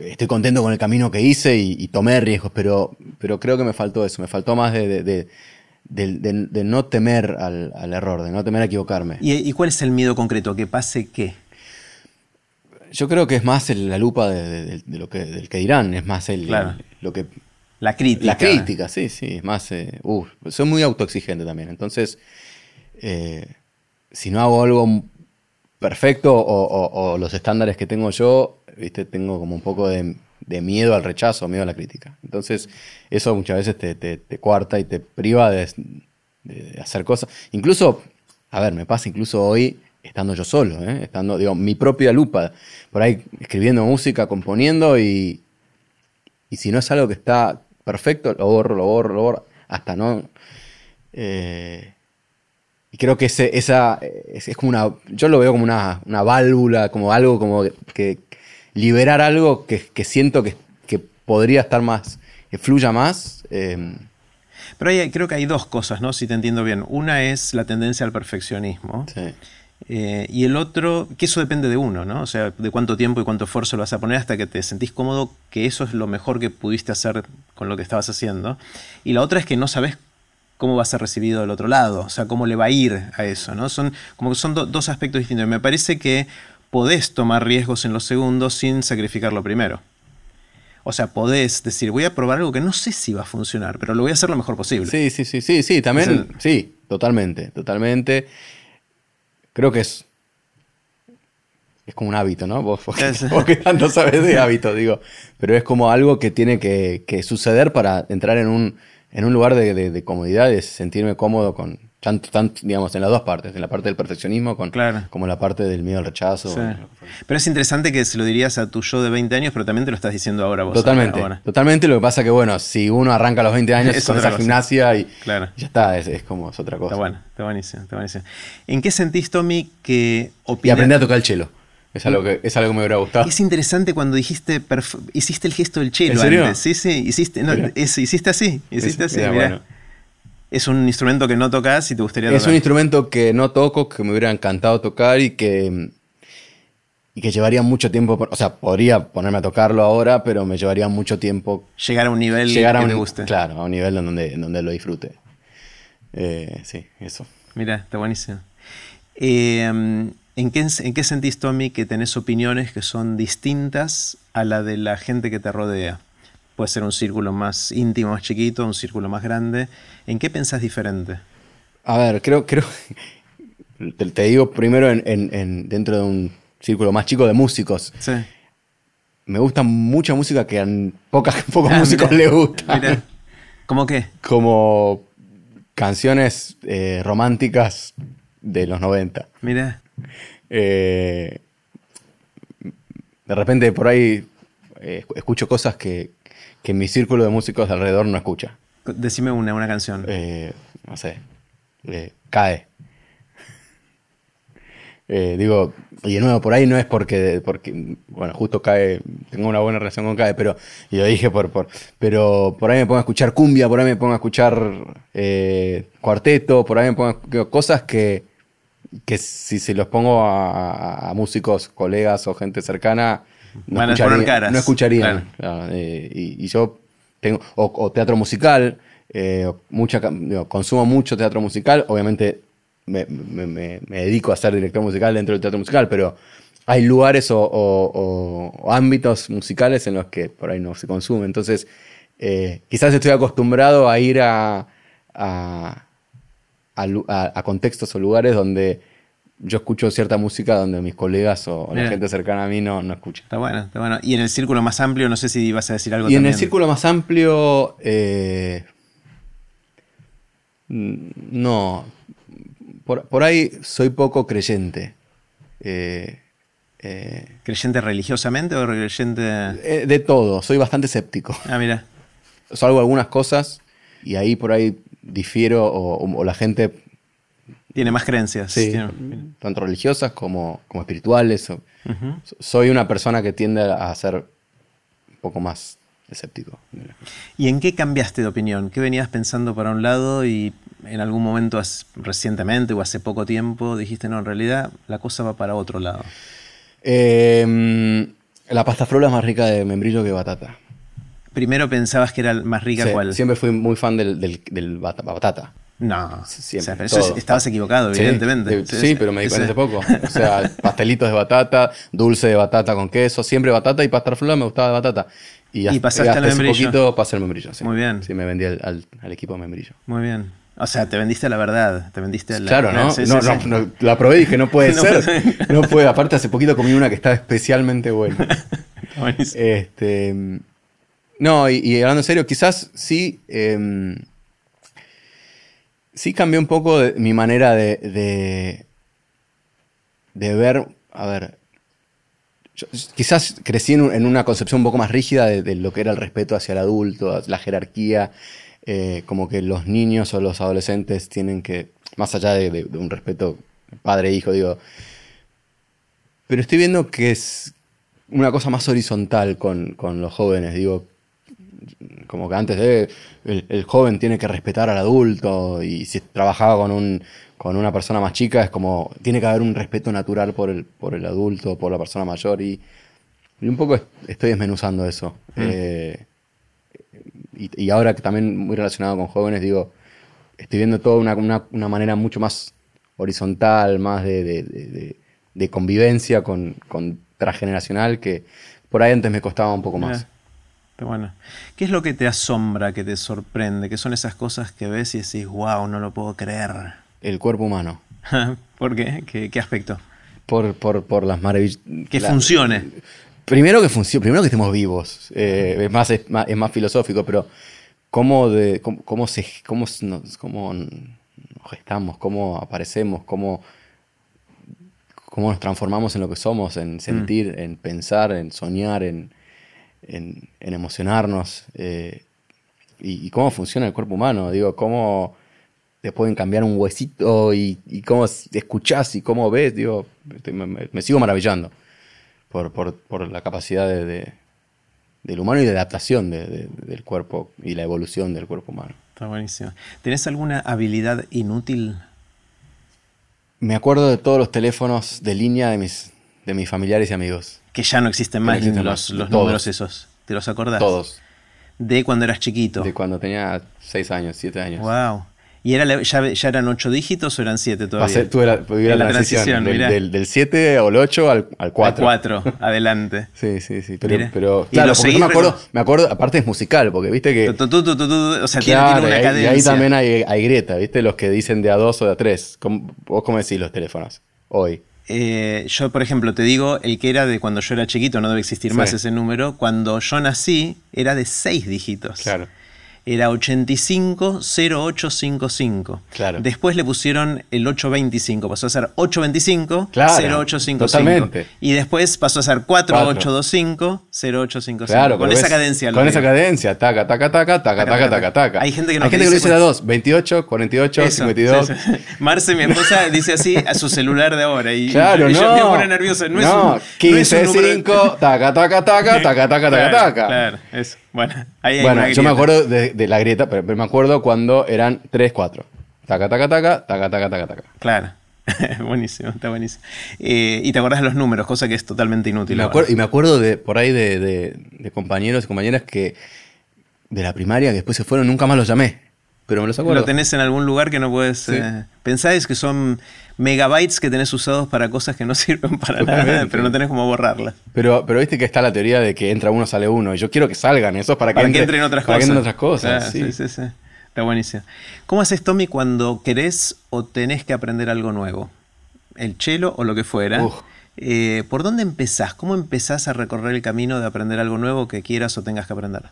estoy contento con el camino que hice y, y tomé riesgos, pero, pero creo que me faltó eso, me faltó más de, de- no temer al, al error, de no temer a equivocarme. ¿Y, y cuál es el miedo concreto? ¿Que pase qué? Yo creo que es más el- la lupa de, lo que, del que dirán, es más el, Claro. lo que La crítica. La crítica, sí, sí, es más. eh, uh, soy muy autoexigente también. Entonces, eh, si no hago algo perfecto o, los estándares que tengo yo, viste, tengo como un poco de, miedo al rechazo, miedo a la crítica. Entonces, eso muchas veces te, coarta y te priva de, de hacer cosas. Incluso, a ver, me pasa incluso hoy estando yo solo, ¿eh? estando, digo, mi propia lupa, por ahí escribiendo música, componiendo y, y si no es algo que está perfecto, lo borro, lo borro, lo borro, hasta no. eh, y creo que ese, esa es, es como una. Yo lo veo como una, una válvula, como algo como que. liberar algo que, que siento que, que podría estar más. que fluya más. eh, Pero hay- creo que hay dos cosas, ¿no? Si te entiendo bien. Una es la tendencia al perfeccionismo. sí. Eh, y el otro, que eso depende de uno, ¿no? O sea, de cuánto tiempo y cuánto esfuerzo lo vas a poner hasta que te sentís cómodo, que eso es lo mejor que pudiste hacer con lo que estabas haciendo. Y la otra es que no sabes cómo va a ser recibido del otro lado, o sea, cómo le va a ir a eso, ¿no? Son como que son do- dos aspectos distintos. Me parece que podés tomar riesgos en los segundos sin sacrificar lo primero. O sea, podés decir, voy a probar algo que no sé si va a funcionar, pero lo voy a hacer lo mejor posible. Sí, sí, sí, sí, sí, también, sí, totalmente, totalmente. Creo que es, es como un hábito, ¿no? Vos, vos que- Sí, sí. vos que tanto sabes de hábito, digo. Pero es como algo que tiene que, que suceder para entrar en un, en un lugar de, de- de comodidad, de sentirme cómodo con, tanto, tanto, digamos, en las dos partes, en la parte del perfeccionismo con, Claro. como la parte del miedo al rechazo. Sí. Pero es interesante que se lo dirías a tu yo de 20 años, pero también te lo estás diciendo ahora vos. Totalmente, ahora. totalmente. Lo que pasa que, bueno, si uno arranca a los 20 años Es con esa cosa. gimnasia y Claro. ya está, es, es como es otra cosa. Está bueno, está buenísimo, está buenísimo. ¿En qué sentís, Tommy, que Y opinas? aprendí a tocar el chelo. Es algo que, es algo que me hubiera gustado. Es interesante cuando dijiste, hiciste el gesto del chelo ¿En serio? antes. Sí, sí, hiciste, no, es- hiciste así, hiciste Es- así, mira, bueno. Es un instrumento que no tocas y te gustaría Es tocar. un instrumento que no toco, que me hubiera encantado tocar y que, y que llevaría mucho tiempo. O sea, podría ponerme a tocarlo ahora, pero me llevaría mucho tiempo Llegar a un nivel llegar a que un, te guste. Claro, a un nivel en donde, en donde lo disfrute. Eh, sí, eso. Mira, está buenísimo. Eh, ¿en, qué, ¿En qué sentís, Tommy, que tenés opiniones que son distintas a la de la gente que te rodea? Puede ser un círculo más íntimo, más chiquito, un círculo más grande. ¿En qué pensás diferente? A ver, creo, creo. Te, te digo primero en, en- en- dentro de un círculo más chico de músicos. Sí. Me gusta mucha música que a pocos Ah, músicos les gusta. mirá. ¿Cómo qué? Como canciones eh, románticas de los 90. Mira. Eh, de repente por ahí eh, escucho cosas que, que mi círculo de músicos de alrededor no escucha. Decime una, una canción. Eh, no sé, cae. Digo, y de nuevo, por ahí no es porque, porque, bueno, justo cae, tengo una buena relación con cae, pero, y lo dije por, por, pero por ahí me pongo a escuchar cumbia, por ahí me pongo a escuchar cuarteto, por ahí me pongo a escuchar cosas que, que si se los pongo a, músicos, colegas o gente cercana, no Van escucharían. poner caras. No escucharían. Claro. Claro, eh, y, y yo tengo, o, o teatro musical, eh, mucha, digo, consumo mucho teatro musical, obviamente me, me- me- me dedico a ser director musical dentro del teatro musical, pero hay lugares o, o- o- o ámbitos musicales en los que por ahí no se consume. Entonces, eh, quizás estoy acostumbrado a ir a, a, a lu- a- a contextos o lugares donde yo escucho cierta música donde mis colegas o, o la gente cercana a mí no, no escucha. Está bueno, está bueno. Y en el círculo más amplio, no sé si ibas a decir algo Y en el círculo más amplio, eh, no. Por, por ahí soy poco creyente. Eh, eh, ¿Creyente religiosamente o creyente.? de todo, soy bastante escéptico. Ah, mira. Salvo algunas cosas y ahí por ahí difiero o, o la gente, Tiene más creencias. sí, Tiene- tanto religiosas como, como espirituales. o- soy una persona que tiende a ser un poco más escéptico. ¿Y en qué cambiaste de opinión? ¿Qué venías pensando para un lado y en algún momento recientemente o hace poco tiempo dijiste, no, en realidad la cosa va para otro lado? Eh, la pasta frola es más rica de membrillo que batata. Primero pensabas que era más rica Sí, cuál. Siempre fui muy fan del, del, del bata- batata. No, Siempre, o sea, pero eso es- estabas equivocado, Sí, evidentemente. de- Sí, pero me di cuenta hace poco. O sea, pastelitos de batata, dulce de batata con queso, siempre batata y pasta flor me gustaba de batata. Y, hasta- pasaste hasta al hace membrillo. poquito pasé el membrillo. Sí. Muy bien. Sí, me vendí al, al- al equipo de membrillo. Muy bien. O sea, te vendiste a la verdad, te vendiste a la Claro, ¿no? Sí, sí, no, sí. no, no, la probé y dije, no puede ser. No puede. Aparte, hace poquito comí una que estaba especialmente buena. Buenísimo. Este, no, y, hablando en serio, quizás sí. em, sí cambió un poco mi manera de, de, ver. A ver. quizás crecí en, un- en una concepción un poco más rígida de, lo que era el respeto hacia el adulto, la jerarquía. eh, como que los niños o los adolescentes tienen que. Más allá de, un respeto padre-hijo, digo. Pero estoy viendo que es una cosa más horizontal con, con los jóvenes. Digo, como que antes de el, el joven tiene que respetar al adulto y si trabajaba con un con una persona más chica es como tiene que haber un respeto natural por el por el adulto por la persona mayor y, y un poco est- estoy desmenuzando eso. Eh, y, y ahora que también muy relacionado con jóvenes digo estoy viendo todo una, una, una manera mucho más horizontal más de, de- de- de- de convivencia con, con transgeneracional que por ahí antes me costaba un poco más Está bueno. ¿Qué es lo que te asombra, que te sorprende? ¿Qué son esas cosas que ves y decís, wow, no lo puedo creer? el cuerpo humano ¿Por qué? ¿Qué, qué aspecto? por, por, por las maravillas. Que la- funcione. Primero que funcione, primero que estemos vivos. Eh, es, más, es, más, es más filosófico, pero cómo, de, cómo, cómo se, cómo, nos, cómo nos gestamos, cómo aparecemos, cómo, cómo nos transformamos en lo que somos, en sentir, en pensar, en soñar, en, en, en emocionarnos. eh, y, y cómo funciona el cuerpo humano. Digo, cómo te pueden cambiar un huesito y, y cómo escuchás y cómo ves. Digo, me, me- me sigo maravillando por, por- por la capacidad de, de- del humano y de adaptación de- de- del cuerpo y la evolución del cuerpo humano. Está buenísimo. ¿Tenés alguna habilidad inútil? Me acuerdo de todos los teléfonos de línea de mis, de mis familiares y amigos. Que ya no existen no más existen los, más. los números esos. ¿Te los acordás? Todos. De cuando eras chiquito. De cuando tenía 6 años, 7 años. Wow. ¿Y era la- ya, ya eran ocho dígitos o eran siete todavía? Pasé- tuve la, viví la la transición, transición, del, mirá. del, del 7 o el 8 al, al 4. Cuatro, adelante. Sí, sí, sí. Pero, pero ¿Y claro, porque yo me acuerdo, me acuerdo, aparte es musical, porque viste que. Tu, tu, tu, o sea, tiene- Claro, tiene, y una ahí- y cadencia. ahí también hay, hay grieta, ¿viste? Los que dicen de a dos o de a tres. ¿Cómo- ¿Vos cómo decís los teléfonos hoy? Eh, yo, por ejemplo, te digo, el que era de cuando yo era chiquito, no debe existir Sí. más ese número. Cuando yo nací, era de seis dígitos. Claro. Era 850855. Claro. Después le pusieron el 825, pasó a ser 825 Claro, 0855. totalmente. Y después pasó a ser 4825 0855. Claro, con esa ves, cadencia. Con digo. esa cadencia, taca, taca, taca, taca, taca, taca, taca. Hay gente que no Hay gente te que lo dice de dos, 28, 48, Eso, 52. sí, sí. Marce, mi esposa, dice así a su celular de ahora. Y Claro, y no. yo me pone nerviosa. No, es un, no es 15, un número- 5, taca, taca, taca, taca, taca, taca, Claro, taca. Claro, eso. Bueno, ahí hay Bueno, una yo me acuerdo de, de la grieta, pero, pero me acuerdo cuando eran 3, 4. Taca, taca, taca, taca, taca, taca, taca. Claro. buenísimo, está buenísimo. Eh, y te acordás de los números, cosa que es totalmente inútil. me, ahora. acuerdo, y me acuerdo de por ahí de, de- de compañeros y compañeras que de la primaria que después se fueron, nunca más los llamé. Pero me los acuerdo. Lo tenés en algún lugar que no puedes. Sí. eh, pensáis que son megabytes que tenés usados para cosas que no sirven para nada, Totalmente. pero no tenés cómo borrarlas. Pero, pero viste que está la teoría de que entra uno, sale uno. Y yo quiero que salgan esos para que, Para que entre- entren otras para cosas. que entren otras cosas. Sí. sí, sí, sí. Está buenísimo. ¿Cómo haces, Tommy, cuando querés o tenés que aprender algo nuevo? El chelo o lo que fuera. Uf. Eh, ¿Por dónde empezás? ¿Cómo empezás a recorrer el camino de aprender algo nuevo que quieras o tengas que aprender?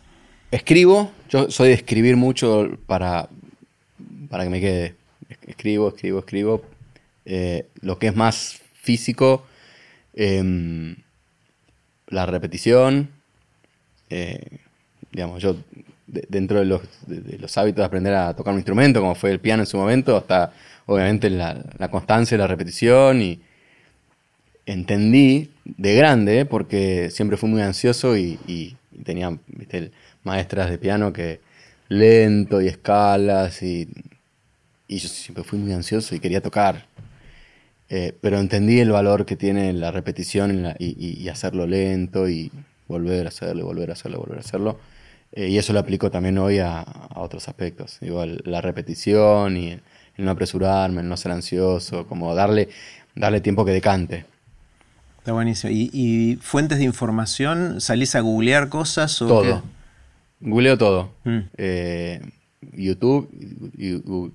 Escribo, yo soy de escribir mucho para, para que me quede. Escribo, escribo, escribo. Eh, lo que es más físico, em, la repetición. eh, digamos, yo de- dentro de los, de, los hábitos de aprender a tocar un instrumento, como fue el piano en su momento, hasta obviamente la, la constancia y la repetición. Y entendí de grande, porque siempre fui muy ansioso y, tenía ¿viste, el- maestras de piano que lento y escalas y, y yo siempre fui muy ansioso y quería tocar. Eh, pero entendí el valor que tiene la repetición y, la- y- y- y hacerlo lento y volver a hacerlo, volver a hacerlo, volver a hacerlo. Eh, y eso lo aplico también hoy a, otros aspectos. Igual la repetición y el, no apresurarme, el no ser ansioso, como darle, darle tiempo que decante. Está buenísimo. ¿Y, fuentes de información? ¿Salís a googlear cosas? O todo. Googleo todo. Mm. Eh, YouTube,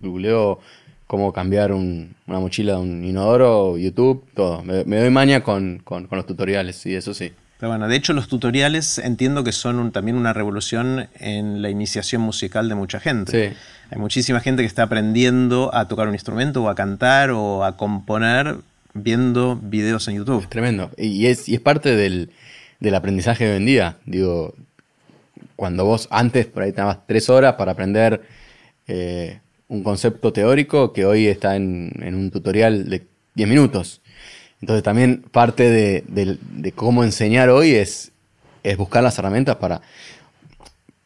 googleo cómo cambiar una mochila de un inodoro, YouTube, todo. Me, doy maña con, los tutoriales, y eso sí. Pero bueno, de hecho los tutoriales entiendo que son también una revolución en la iniciación musical de mucha gente. Hay muchísima gente que está aprendiendo a tocar un instrumento o a cantar o a componer viendo videos en YouTube. tremendo. Y es, y es parte del, aprendizaje de hoy en día. Digo, cuando vos antes por ahí tenías tres horas para aprender eh, un concepto teórico que hoy está en, un tutorial de 10 minutos. Entonces también parte de, cómo enseñar hoy es, es, buscar las herramientas para,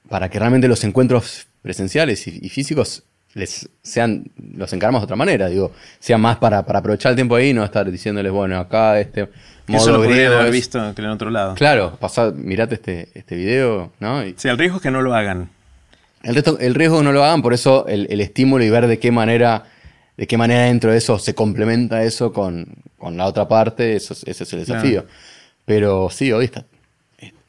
para que realmente los encuentros presenciales y, físicos les sean, los encaramos de otra manera, digo, sea más para, aprovechar el tiempo ahí y no estar diciéndoles, bueno, acá este modo Eso lo haber visto que en otro lado. Claro, pasad, mirate este, este video, ¿no? sí, el riesgo es que no lo hagan. El, resto, el riesgo es que no lo hagan, por eso el, el estímulo y ver de qué manera de qué manera dentro de eso se complementa eso con, la otra parte, eso, ese es el desafío. Pero sí, hoy está,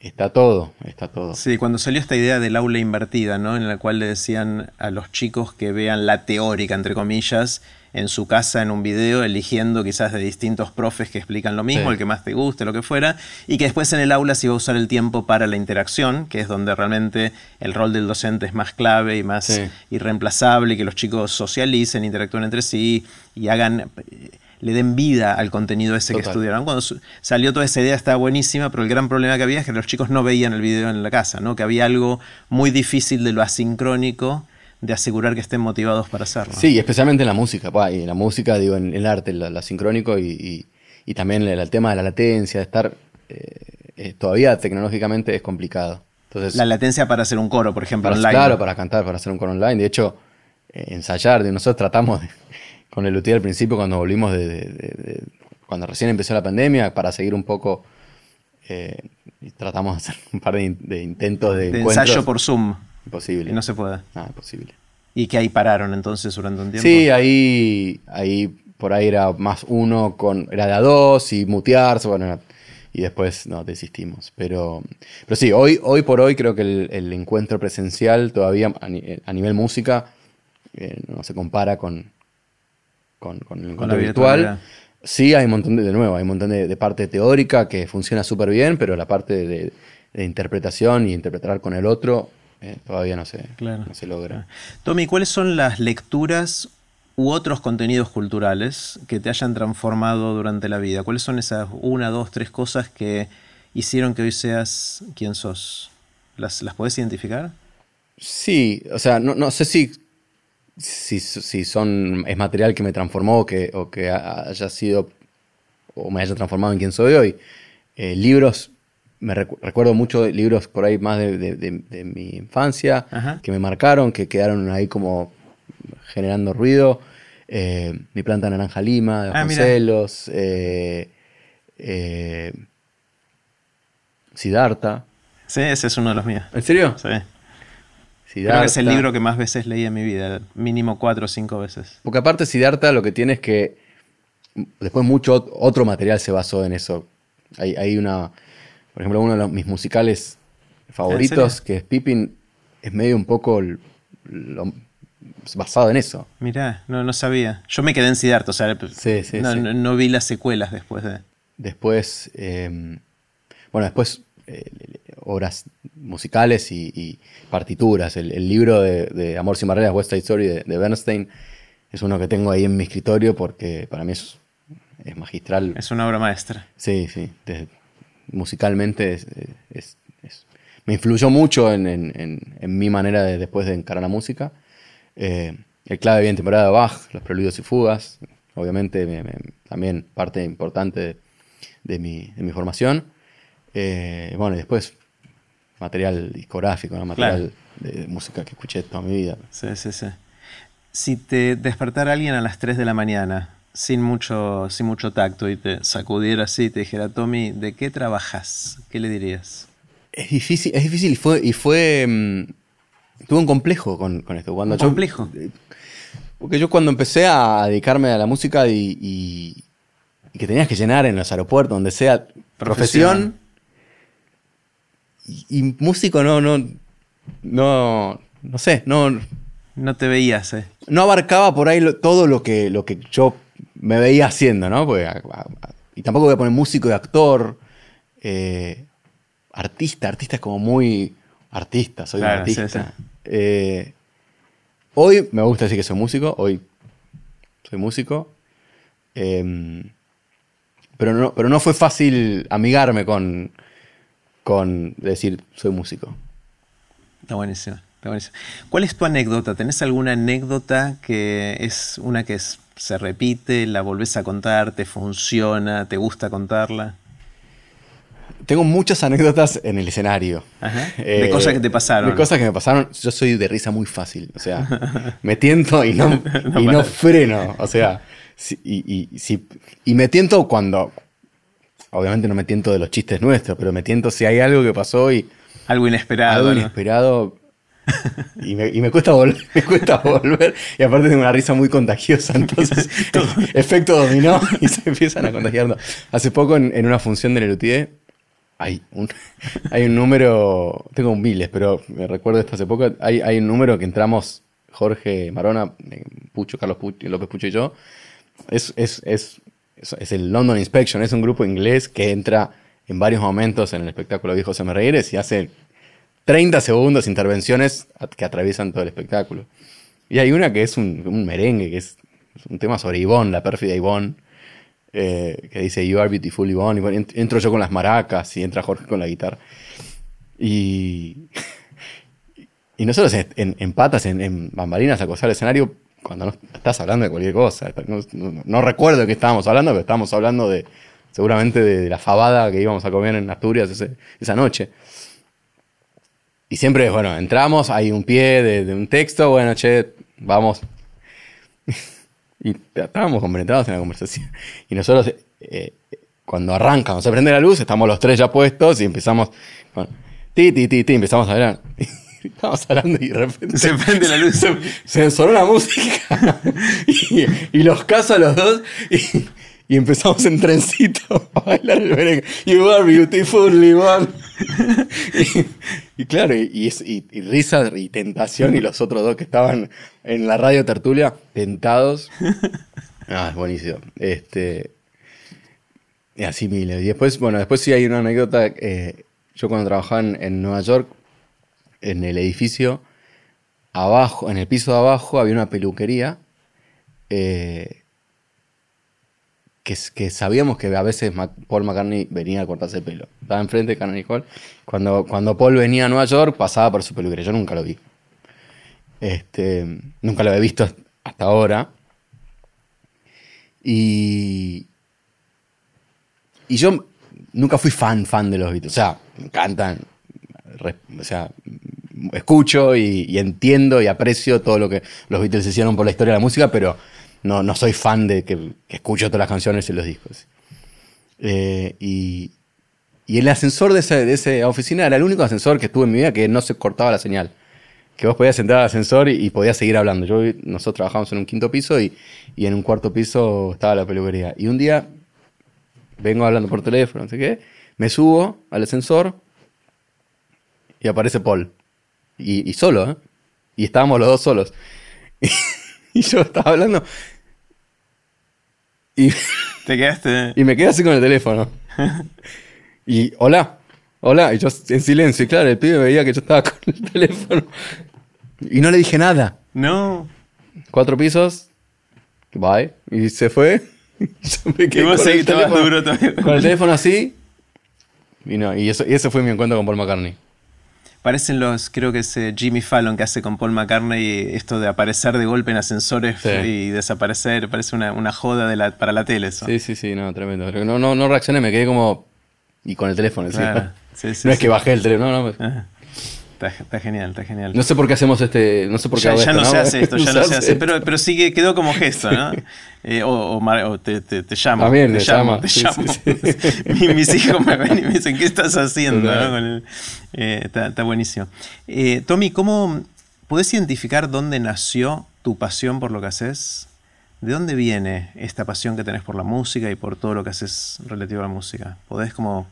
está todo, está todo. Sí, cuando salió esta idea del aula invertida, ¿no? En la cual le decían a los chicos que vean la teórica, entre comillas, en su casa en un video, eligiendo quizás de distintos profes que explican lo mismo, el que más te guste, lo que fuera, y que después en el aula se iba a usar el tiempo para la interacción, que es donde realmente el rol del docente es más clave y más irreemplazable, y que los chicos socialicen, interactúen entre sí y hagan le den vida al contenido ese que estudiaron. Cuando salió toda esa idea estaba buenísima, pero el gran problema que había es que los chicos no veían el video en la casa, ¿no? que había algo muy difícil de lo asincrónico de asegurar que estén motivados para hacerlo. Sí, especialmente en la música, y en la música, digo, en el arte, la, sincrónico y, también el, tema de la latencia, de estar eh, eh, todavía tecnológicamente es complicado. Entonces, la latencia para hacer un coro, por ejemplo, online. Claro, para cantar, para hacer un coro online. De hecho, eh, ensayar, de nosotros tratamos con el UTI al principio, cuando volvimos de, cuando recién empezó la pandemia, para seguir un poco, tratamos de hacer un par de, intentos de, de ensayo por Zoom. Imposible. Y no se puede. Ah, imposible. ¿Y que ahí pararon entonces durante un tiempo? Sí, ahí, ahí por ahí era más uno con. Era de a dos y mutearse, bueno, y después no, desistimos. Pero, pero sí, hoy, hoy por hoy creo que el, encuentro presencial todavía a, nivel música eh, no se compara con, con, el encuentro virtual. Sí, hay un montón de, de nuevo, hay un montón de, parte teórica que funciona súper bien, pero la parte de, de interpretación y interpretar con el otro eh, todavía no se, no se logra. Tommy, ¿cuáles son las lecturas u otros contenidos culturales que te hayan transformado durante la vida? ¿Cuáles son esas una, dos, tres cosas que hicieron que hoy seas quien sos? ¿Las, las podés identificar? Sí, o sea, no, sé si, si, son, es material que me transformó que, o que haya sido o me haya transformado en quien soy hoy. Eh, libros me recuerdo mucho de libros por ahí más de, mi infancia que me marcaron, que quedaron ahí como generando ruido. Eh, mi planta naranja lima, de ah, celos eh, eh, Siddhartha. Sí, ese es uno de los míos. ¿En serio? Sí. Creo que es el libro que más veces leí en mi vida, mínimo cuatro o cinco veces. Porque aparte Siddhartha lo que tiene es que después mucho otro material se basó en eso. Hay, hay una por ejemplo, uno de mis musicales favoritos, que es Pippin, es medio un poco basado en eso. Mirá, no, no sabía. Yo me quedé en Siddhartha, o sea, no, vi las secuelas después de. Después, em, bueno, después obras musicales y, partituras. El, libro de, Amor sin barreras, West Side Story de, Bernstein, es uno que tengo ahí en mi escritorio porque para mí es, es magistral. Es una obra maestra. Sí, sí musicalmente me influyó mucho en, mi manera de después de encarar la música. Eh, el clave bien temporada de Bach, los preludios y fugas, obviamente también parte importante de, mi, formación. Eh, bueno, y después material discográfico, material de, música que escuché toda mi vida. Sí, sí, sí. Si te despertara alguien a las 3 de la mañana sin mucho, sin mucho tacto y te sacudiera así y te dijera, Tommy, ¿de qué trabajas? ¿Qué le dirías? Es difícil, es difícil y fue, y fue mm, tuve un complejo con, con esto. Cuando ¿Un yo- complejo? Porque yo cuando empecé a dedicarme a la música y, y- y que tenías que llenar en los aeropuertos, donde sea, profesión, y, y músico no, no, no, no sé, no, No te veías, ¿eh? no abarcaba por ahí lo- todo lo que, lo que yo me veía haciendo, ¿no? Porque, a- a- a- y tampoco voy a poner músico y actor, eh, artista, artista es como muy artista, soy Claro, un sí, artista. sí. Eh, hoy me gusta decir que soy músico, hoy soy músico. eh, pero, no, pero no fue fácil amigarme con, con decir soy músico. Está buenísimo, está buenísimo. ¿Cuál es tu anécdota? ¿Tenés alguna anécdota que es una que es- se repite, la volvés a contar, te funciona, te gusta contarla? Tengo muchas anécdotas en el escenario. Ajá. De cosas que te pasaron. De cosas que me pasaron. Yo soy de risa muy fácil. O sea, me tiento y no, y no freno. O sea, y, y me tiento cuando. Obviamente no me tiento de los chistes nuestros, pero me tiento si hay algo que pasó y Algo inesperado. algo ¿no? inesperado. Y me, y me cuesta volver, me cuesta volver. Y aparte tengo una risa muy contagiosa, entonces efecto dominó y se empiezan a contagiar. Hace poco en, en una función de Lelutier hay un, hay un número, tengo miles, pero me recuerdo esto hace poco, hay, hay un número que entramos Jorge Marona, eh, Pucho, Carlos Pucho, López Pucho y yo. Es, es, es, es, el London Inspection, es un grupo inglés que entra en varios momentos en el espectáculo Viejo Se me y hace 30 segundos intervenciones a- que atraviesan todo el espectáculo. Y hay una que es un, merengue, que es, un tema sobre Ivonne, la pérfida Ivonne, eh, que dice You are beautiful Ivonne. Ent- entro yo con las maracas y entra Jorge con la guitarra. Y, y nosotros en, en- patas, en, en bambalinas, acosar el escenario cuando no estás hablando de cualquier cosa. No, recuerdo de qué estábamos hablando, pero estábamos hablando de seguramente de, la fabada que íbamos a comer en Asturias esa noche. Y siempre, bueno, entramos, hay un pie de, un texto, bueno, che, vamos. y estábamos compenetrados en la conversación. Y nosotros, eh, cuando arranca, cuando se prende la luz, estamos los tres ya puestos y empezamos con ti, ti, ti, ti, empezamos a hablar. Estamos hablando y de repente Se prende la luz. se, se la música y, y los caso a los dos y, y empezamos en trencito a bailar el merengue. You are beautiful, Iván. Y, y claro, y, y es- y- y risa y tentación y los otros dos que estaban en la radio tertulia, tentados. Ah, es buenísimo. Este, y así miles. Y después, bueno, después sí hay una anécdota. eh, yo cuando trabajaba en, en Nueva York, en el edificio, abajo, en el piso de abajo había una peluquería eh, que, sabíamos que a veces Paul McCartney venía a cortarse el pelo. Estaba enfrente de Carnegie Hall. Cuando, cuando Paul venía a Nueva York, pasaba por su peluquería. Yo nunca lo vi. Este, nunca lo había visto hasta ahora. Y, y yo nunca fui fan, fan de los Beatles. O sea, me encantan. O sea, escucho y, entiendo y aprecio todo lo que los Beatles hicieron por la historia de la música, pero no, no soy fan de que, que escucho todas las canciones y los discos. Eh, y, y el ascensor de, esa- de esa oficina era el único ascensor que estuve en mi vida que no se cortaba la señal. Que vos podías entrar al ascensor y, y podías seguir hablando. Yo, nosotros trabajamos en un quinto piso y, y en un cuarto piso estaba la peluquería. Y un día vengo hablando por teléfono, no sé qué, me subo al ascensor y aparece Paul. Y, y solo, ¿eh? Y estábamos los dos solos. y yo estaba hablando y, Te quedaste. y me quedé así con el teléfono. Y hola, hola, y yo en silencio. Y claro, el pibe veía que yo estaba con el teléfono. Y no le dije nada. No. Cuatro pisos, bye. Y se fue. Y yo me Y quedé vos con el teléfono. duro también. Con el teléfono así. Y, no, y, eso, y ese fue mi encuentro con Paul McCartney. Parecen los, creo que es eh, Jimmy Fallon que hace con Paul McCartney esto de aparecer de golpe en ascensores Sí. y desaparecer. Parece una, una joda de la, para la tele eso. Sí, sí, sí, no, tremendo. No, no, no reaccioné, me quedé como. Y con el teléfono, sí. Claro. Sí, sí, no es que bajé el teléfono, no, no. Ajá. Está, genial, está genial. No sé por qué hacemos este. No sé por qué ya, ya no, se hace esto, ya no se hace. Pero, pero sí que quedó como gesto, ¿no? Eh, o, o, te, te, te, llamo. También, te llamo. Te llamo. mis hijos me ven y me dicen, ¿qué estás haciendo? ¿no? Eh, está, está, buenísimo. Eh, Tommy, ¿cómo podés identificar dónde nació tu pasión por lo que haces? ¿De dónde viene esta pasión que tenés por la música y por todo lo que haces relativo a la música? ¿Podés como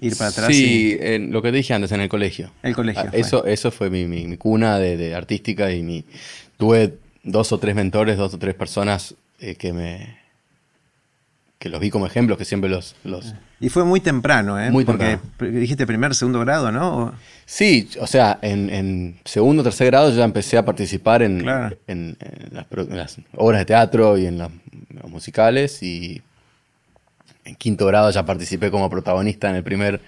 ir para atrás. Sí, en lo que te dije antes, en el colegio. El colegio. Ah, eso, fue. eso fue mi, cuna de, artística y mi, tuve dos o tres mentores, dos o tres personas eh, que me que los vi como ejemplos, que siempre los, los... Y fue muy temprano, ¿eh? Muy Porque dijiste primer, segundo grado, ¿no? Sí, o sea, en, en segundo, tercer grado ya empecé a participar en, en, las, obras de teatro y en los musicales y en quinto grado ya participé como protagonista en el primer,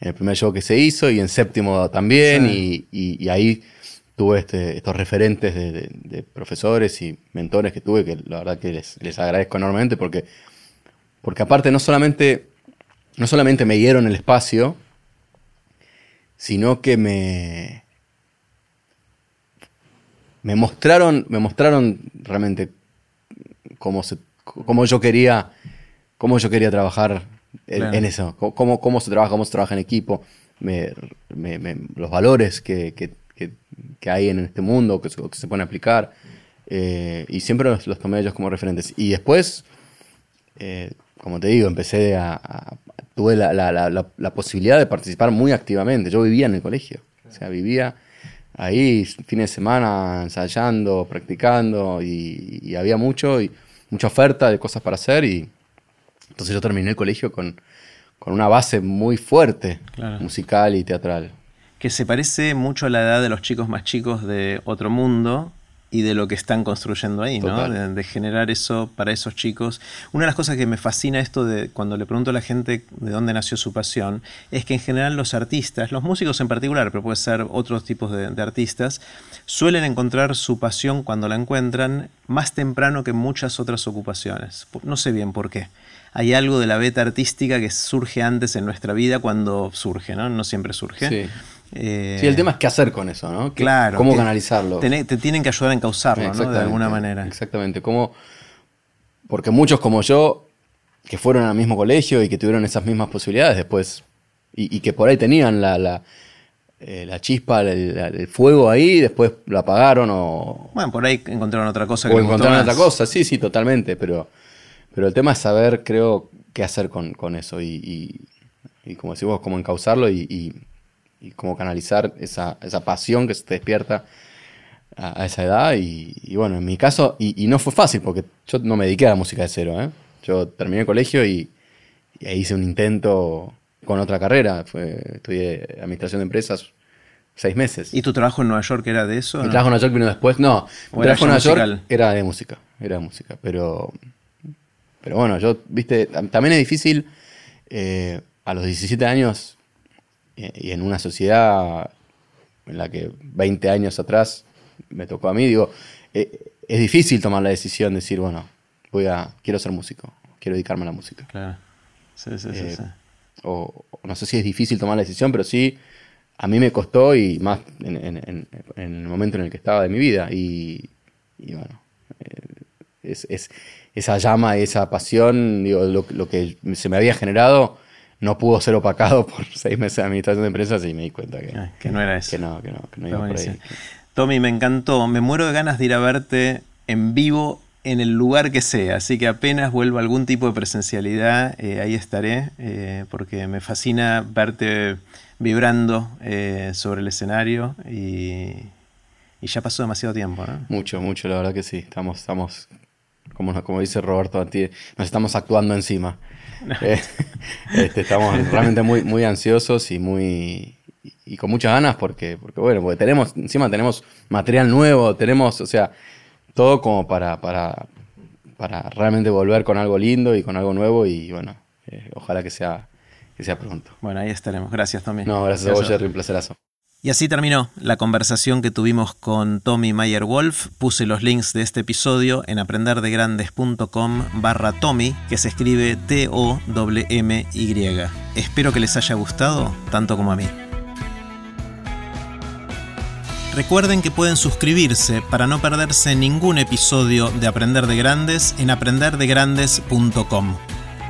en el primer show que se hizo y en séptimo también y, ahí tuve este, estos referentes de, profesores y mentores que tuve que la verdad que les, agradezco enormemente porque, porque aparte no solamente, no solamente me dieron el espacio, sino que me, me mostraron, me mostraron realmente cómo, se, cómo yo quería cómo yo quería trabajar en, eso, cómo, cómo se trabaja, cómo se trabaja en equipo, los valores que, hay en este mundo, que, se pueden aplicar. Eh, y siempre los, tomé ellos como referentes. Y después, eh, como te digo, empecé a... tuve la, posibilidad de participar muy activamente. Yo vivía en el colegio. O sea, vivía ahí fines de semana ensayando, practicando y, había mucho y mucha oferta de cosas para hacer y, entonces yo terminé el colegio con, una base muy fuerte, musical y teatral. Que se parece mucho a la edad de los chicos más chicos de Otro Mundo y de lo que están construyendo ahí, ¿no? De, generar eso para esos chicos. Una de las cosas que me fascina esto de cuando le pregunto a la gente de dónde nació su pasión, es que en general los artistas, los músicos en particular, pero puede ser otros tipos de, de artistas, suelen encontrar su pasión cuando la encuentran más temprano que muchas otras ocupaciones. No sé bien por qué hay algo de la beta artística que surge antes en nuestra vida cuando surge, ¿no? No siempre surge. Sí. Eh, el tema es qué hacer con eso, ¿no? claro. ¿Cómo canalizarlo? Te, tienen que ayudar a encauzarlo, ¿no? De alguna manera. Exactamente. ¿Cómo? Porque muchos como yo, que fueron al mismo colegio y que tuvieron esas mismas posibilidades después, y, que por ahí tenían la, la, eh, chispa, el, fuego ahí, después lo apagaron o... Bueno, por ahí encontraron otra cosa. Que o encontraron otra cosa, sí, sí, totalmente, pero pero el tema es saber, creo, qué hacer con, eso y, como decimos, cómo encauzarlo y, cómo canalizar esa, pasión que se te despierta a, esa edad. Y, bueno, en mi caso, y, no fue fácil porque yo no me dediqué a la música de cero. ¿eh? Yo terminé el colegio y, hice un intento con otra carrera. Fue, estudié administración de empresas seis meses. ¿Y tu trabajo en Nueva York era de eso? Mi trabajo en Nueva York vino después. No, mi trabajo en Nueva York era de música. Era de música, pero pero bueno, yo, viste, también es difícil eh, a los 17 años eh, y en una sociedad en la que 20 años atrás me tocó a mí, digo, eh, es difícil tomar la decisión de decir, bueno, voy a, quiero ser músico, quiero dedicarme a la música. Claro. Sí, sí, sí, O, no sé si es difícil tomar la decisión, pero sí, a mí me costó y más en, el momento en el que estaba de mi vida. Y, bueno, es, esa llama, esa pasión, digo, lo, que se me había generado no pudo ser opacado por seis meses de administración de empresas y me di cuenta que, que no era eso. Que no, que no, que no iba por ahí. Tommy, me encantó. Me muero de ganas de ir a verte en vivo en el lugar que sea. Así que apenas vuelva algún tipo de presencialidad, eh, ahí estaré, eh, porque me fascina verte vibrando eh, sobre el escenario y, y, ya pasó demasiado tiempo. ¿no? Mucho, mucho, la verdad que sí. Estamos, estamos como, como dice Roberto nos estamos actuando encima. Eh, este, estamos realmente muy, muy ansiosos y muy y, con muchas ganas porque, porque bueno, porque tenemos, encima tenemos material nuevo, tenemos, o sea, todo como para, para, para realmente volver con algo lindo y con algo nuevo y bueno, eh, ojalá que sea, que sea pronto. Bueno, ahí estaremos. Gracias, Tommy. No, gracias, a vos, Jerry, un placerazo. Y así terminó la conversación que tuvimos con Tommy Mayer Wolf. Puse los links de este episodio en aprenderdegrandes.com barra Tommy, que se escribe T-O-M-Y. Espero que les haya gustado tanto como a mí. Recuerden que pueden suscribirse para no perderse ningún episodio de Aprender de Grandes en aprenderdegrandes.com.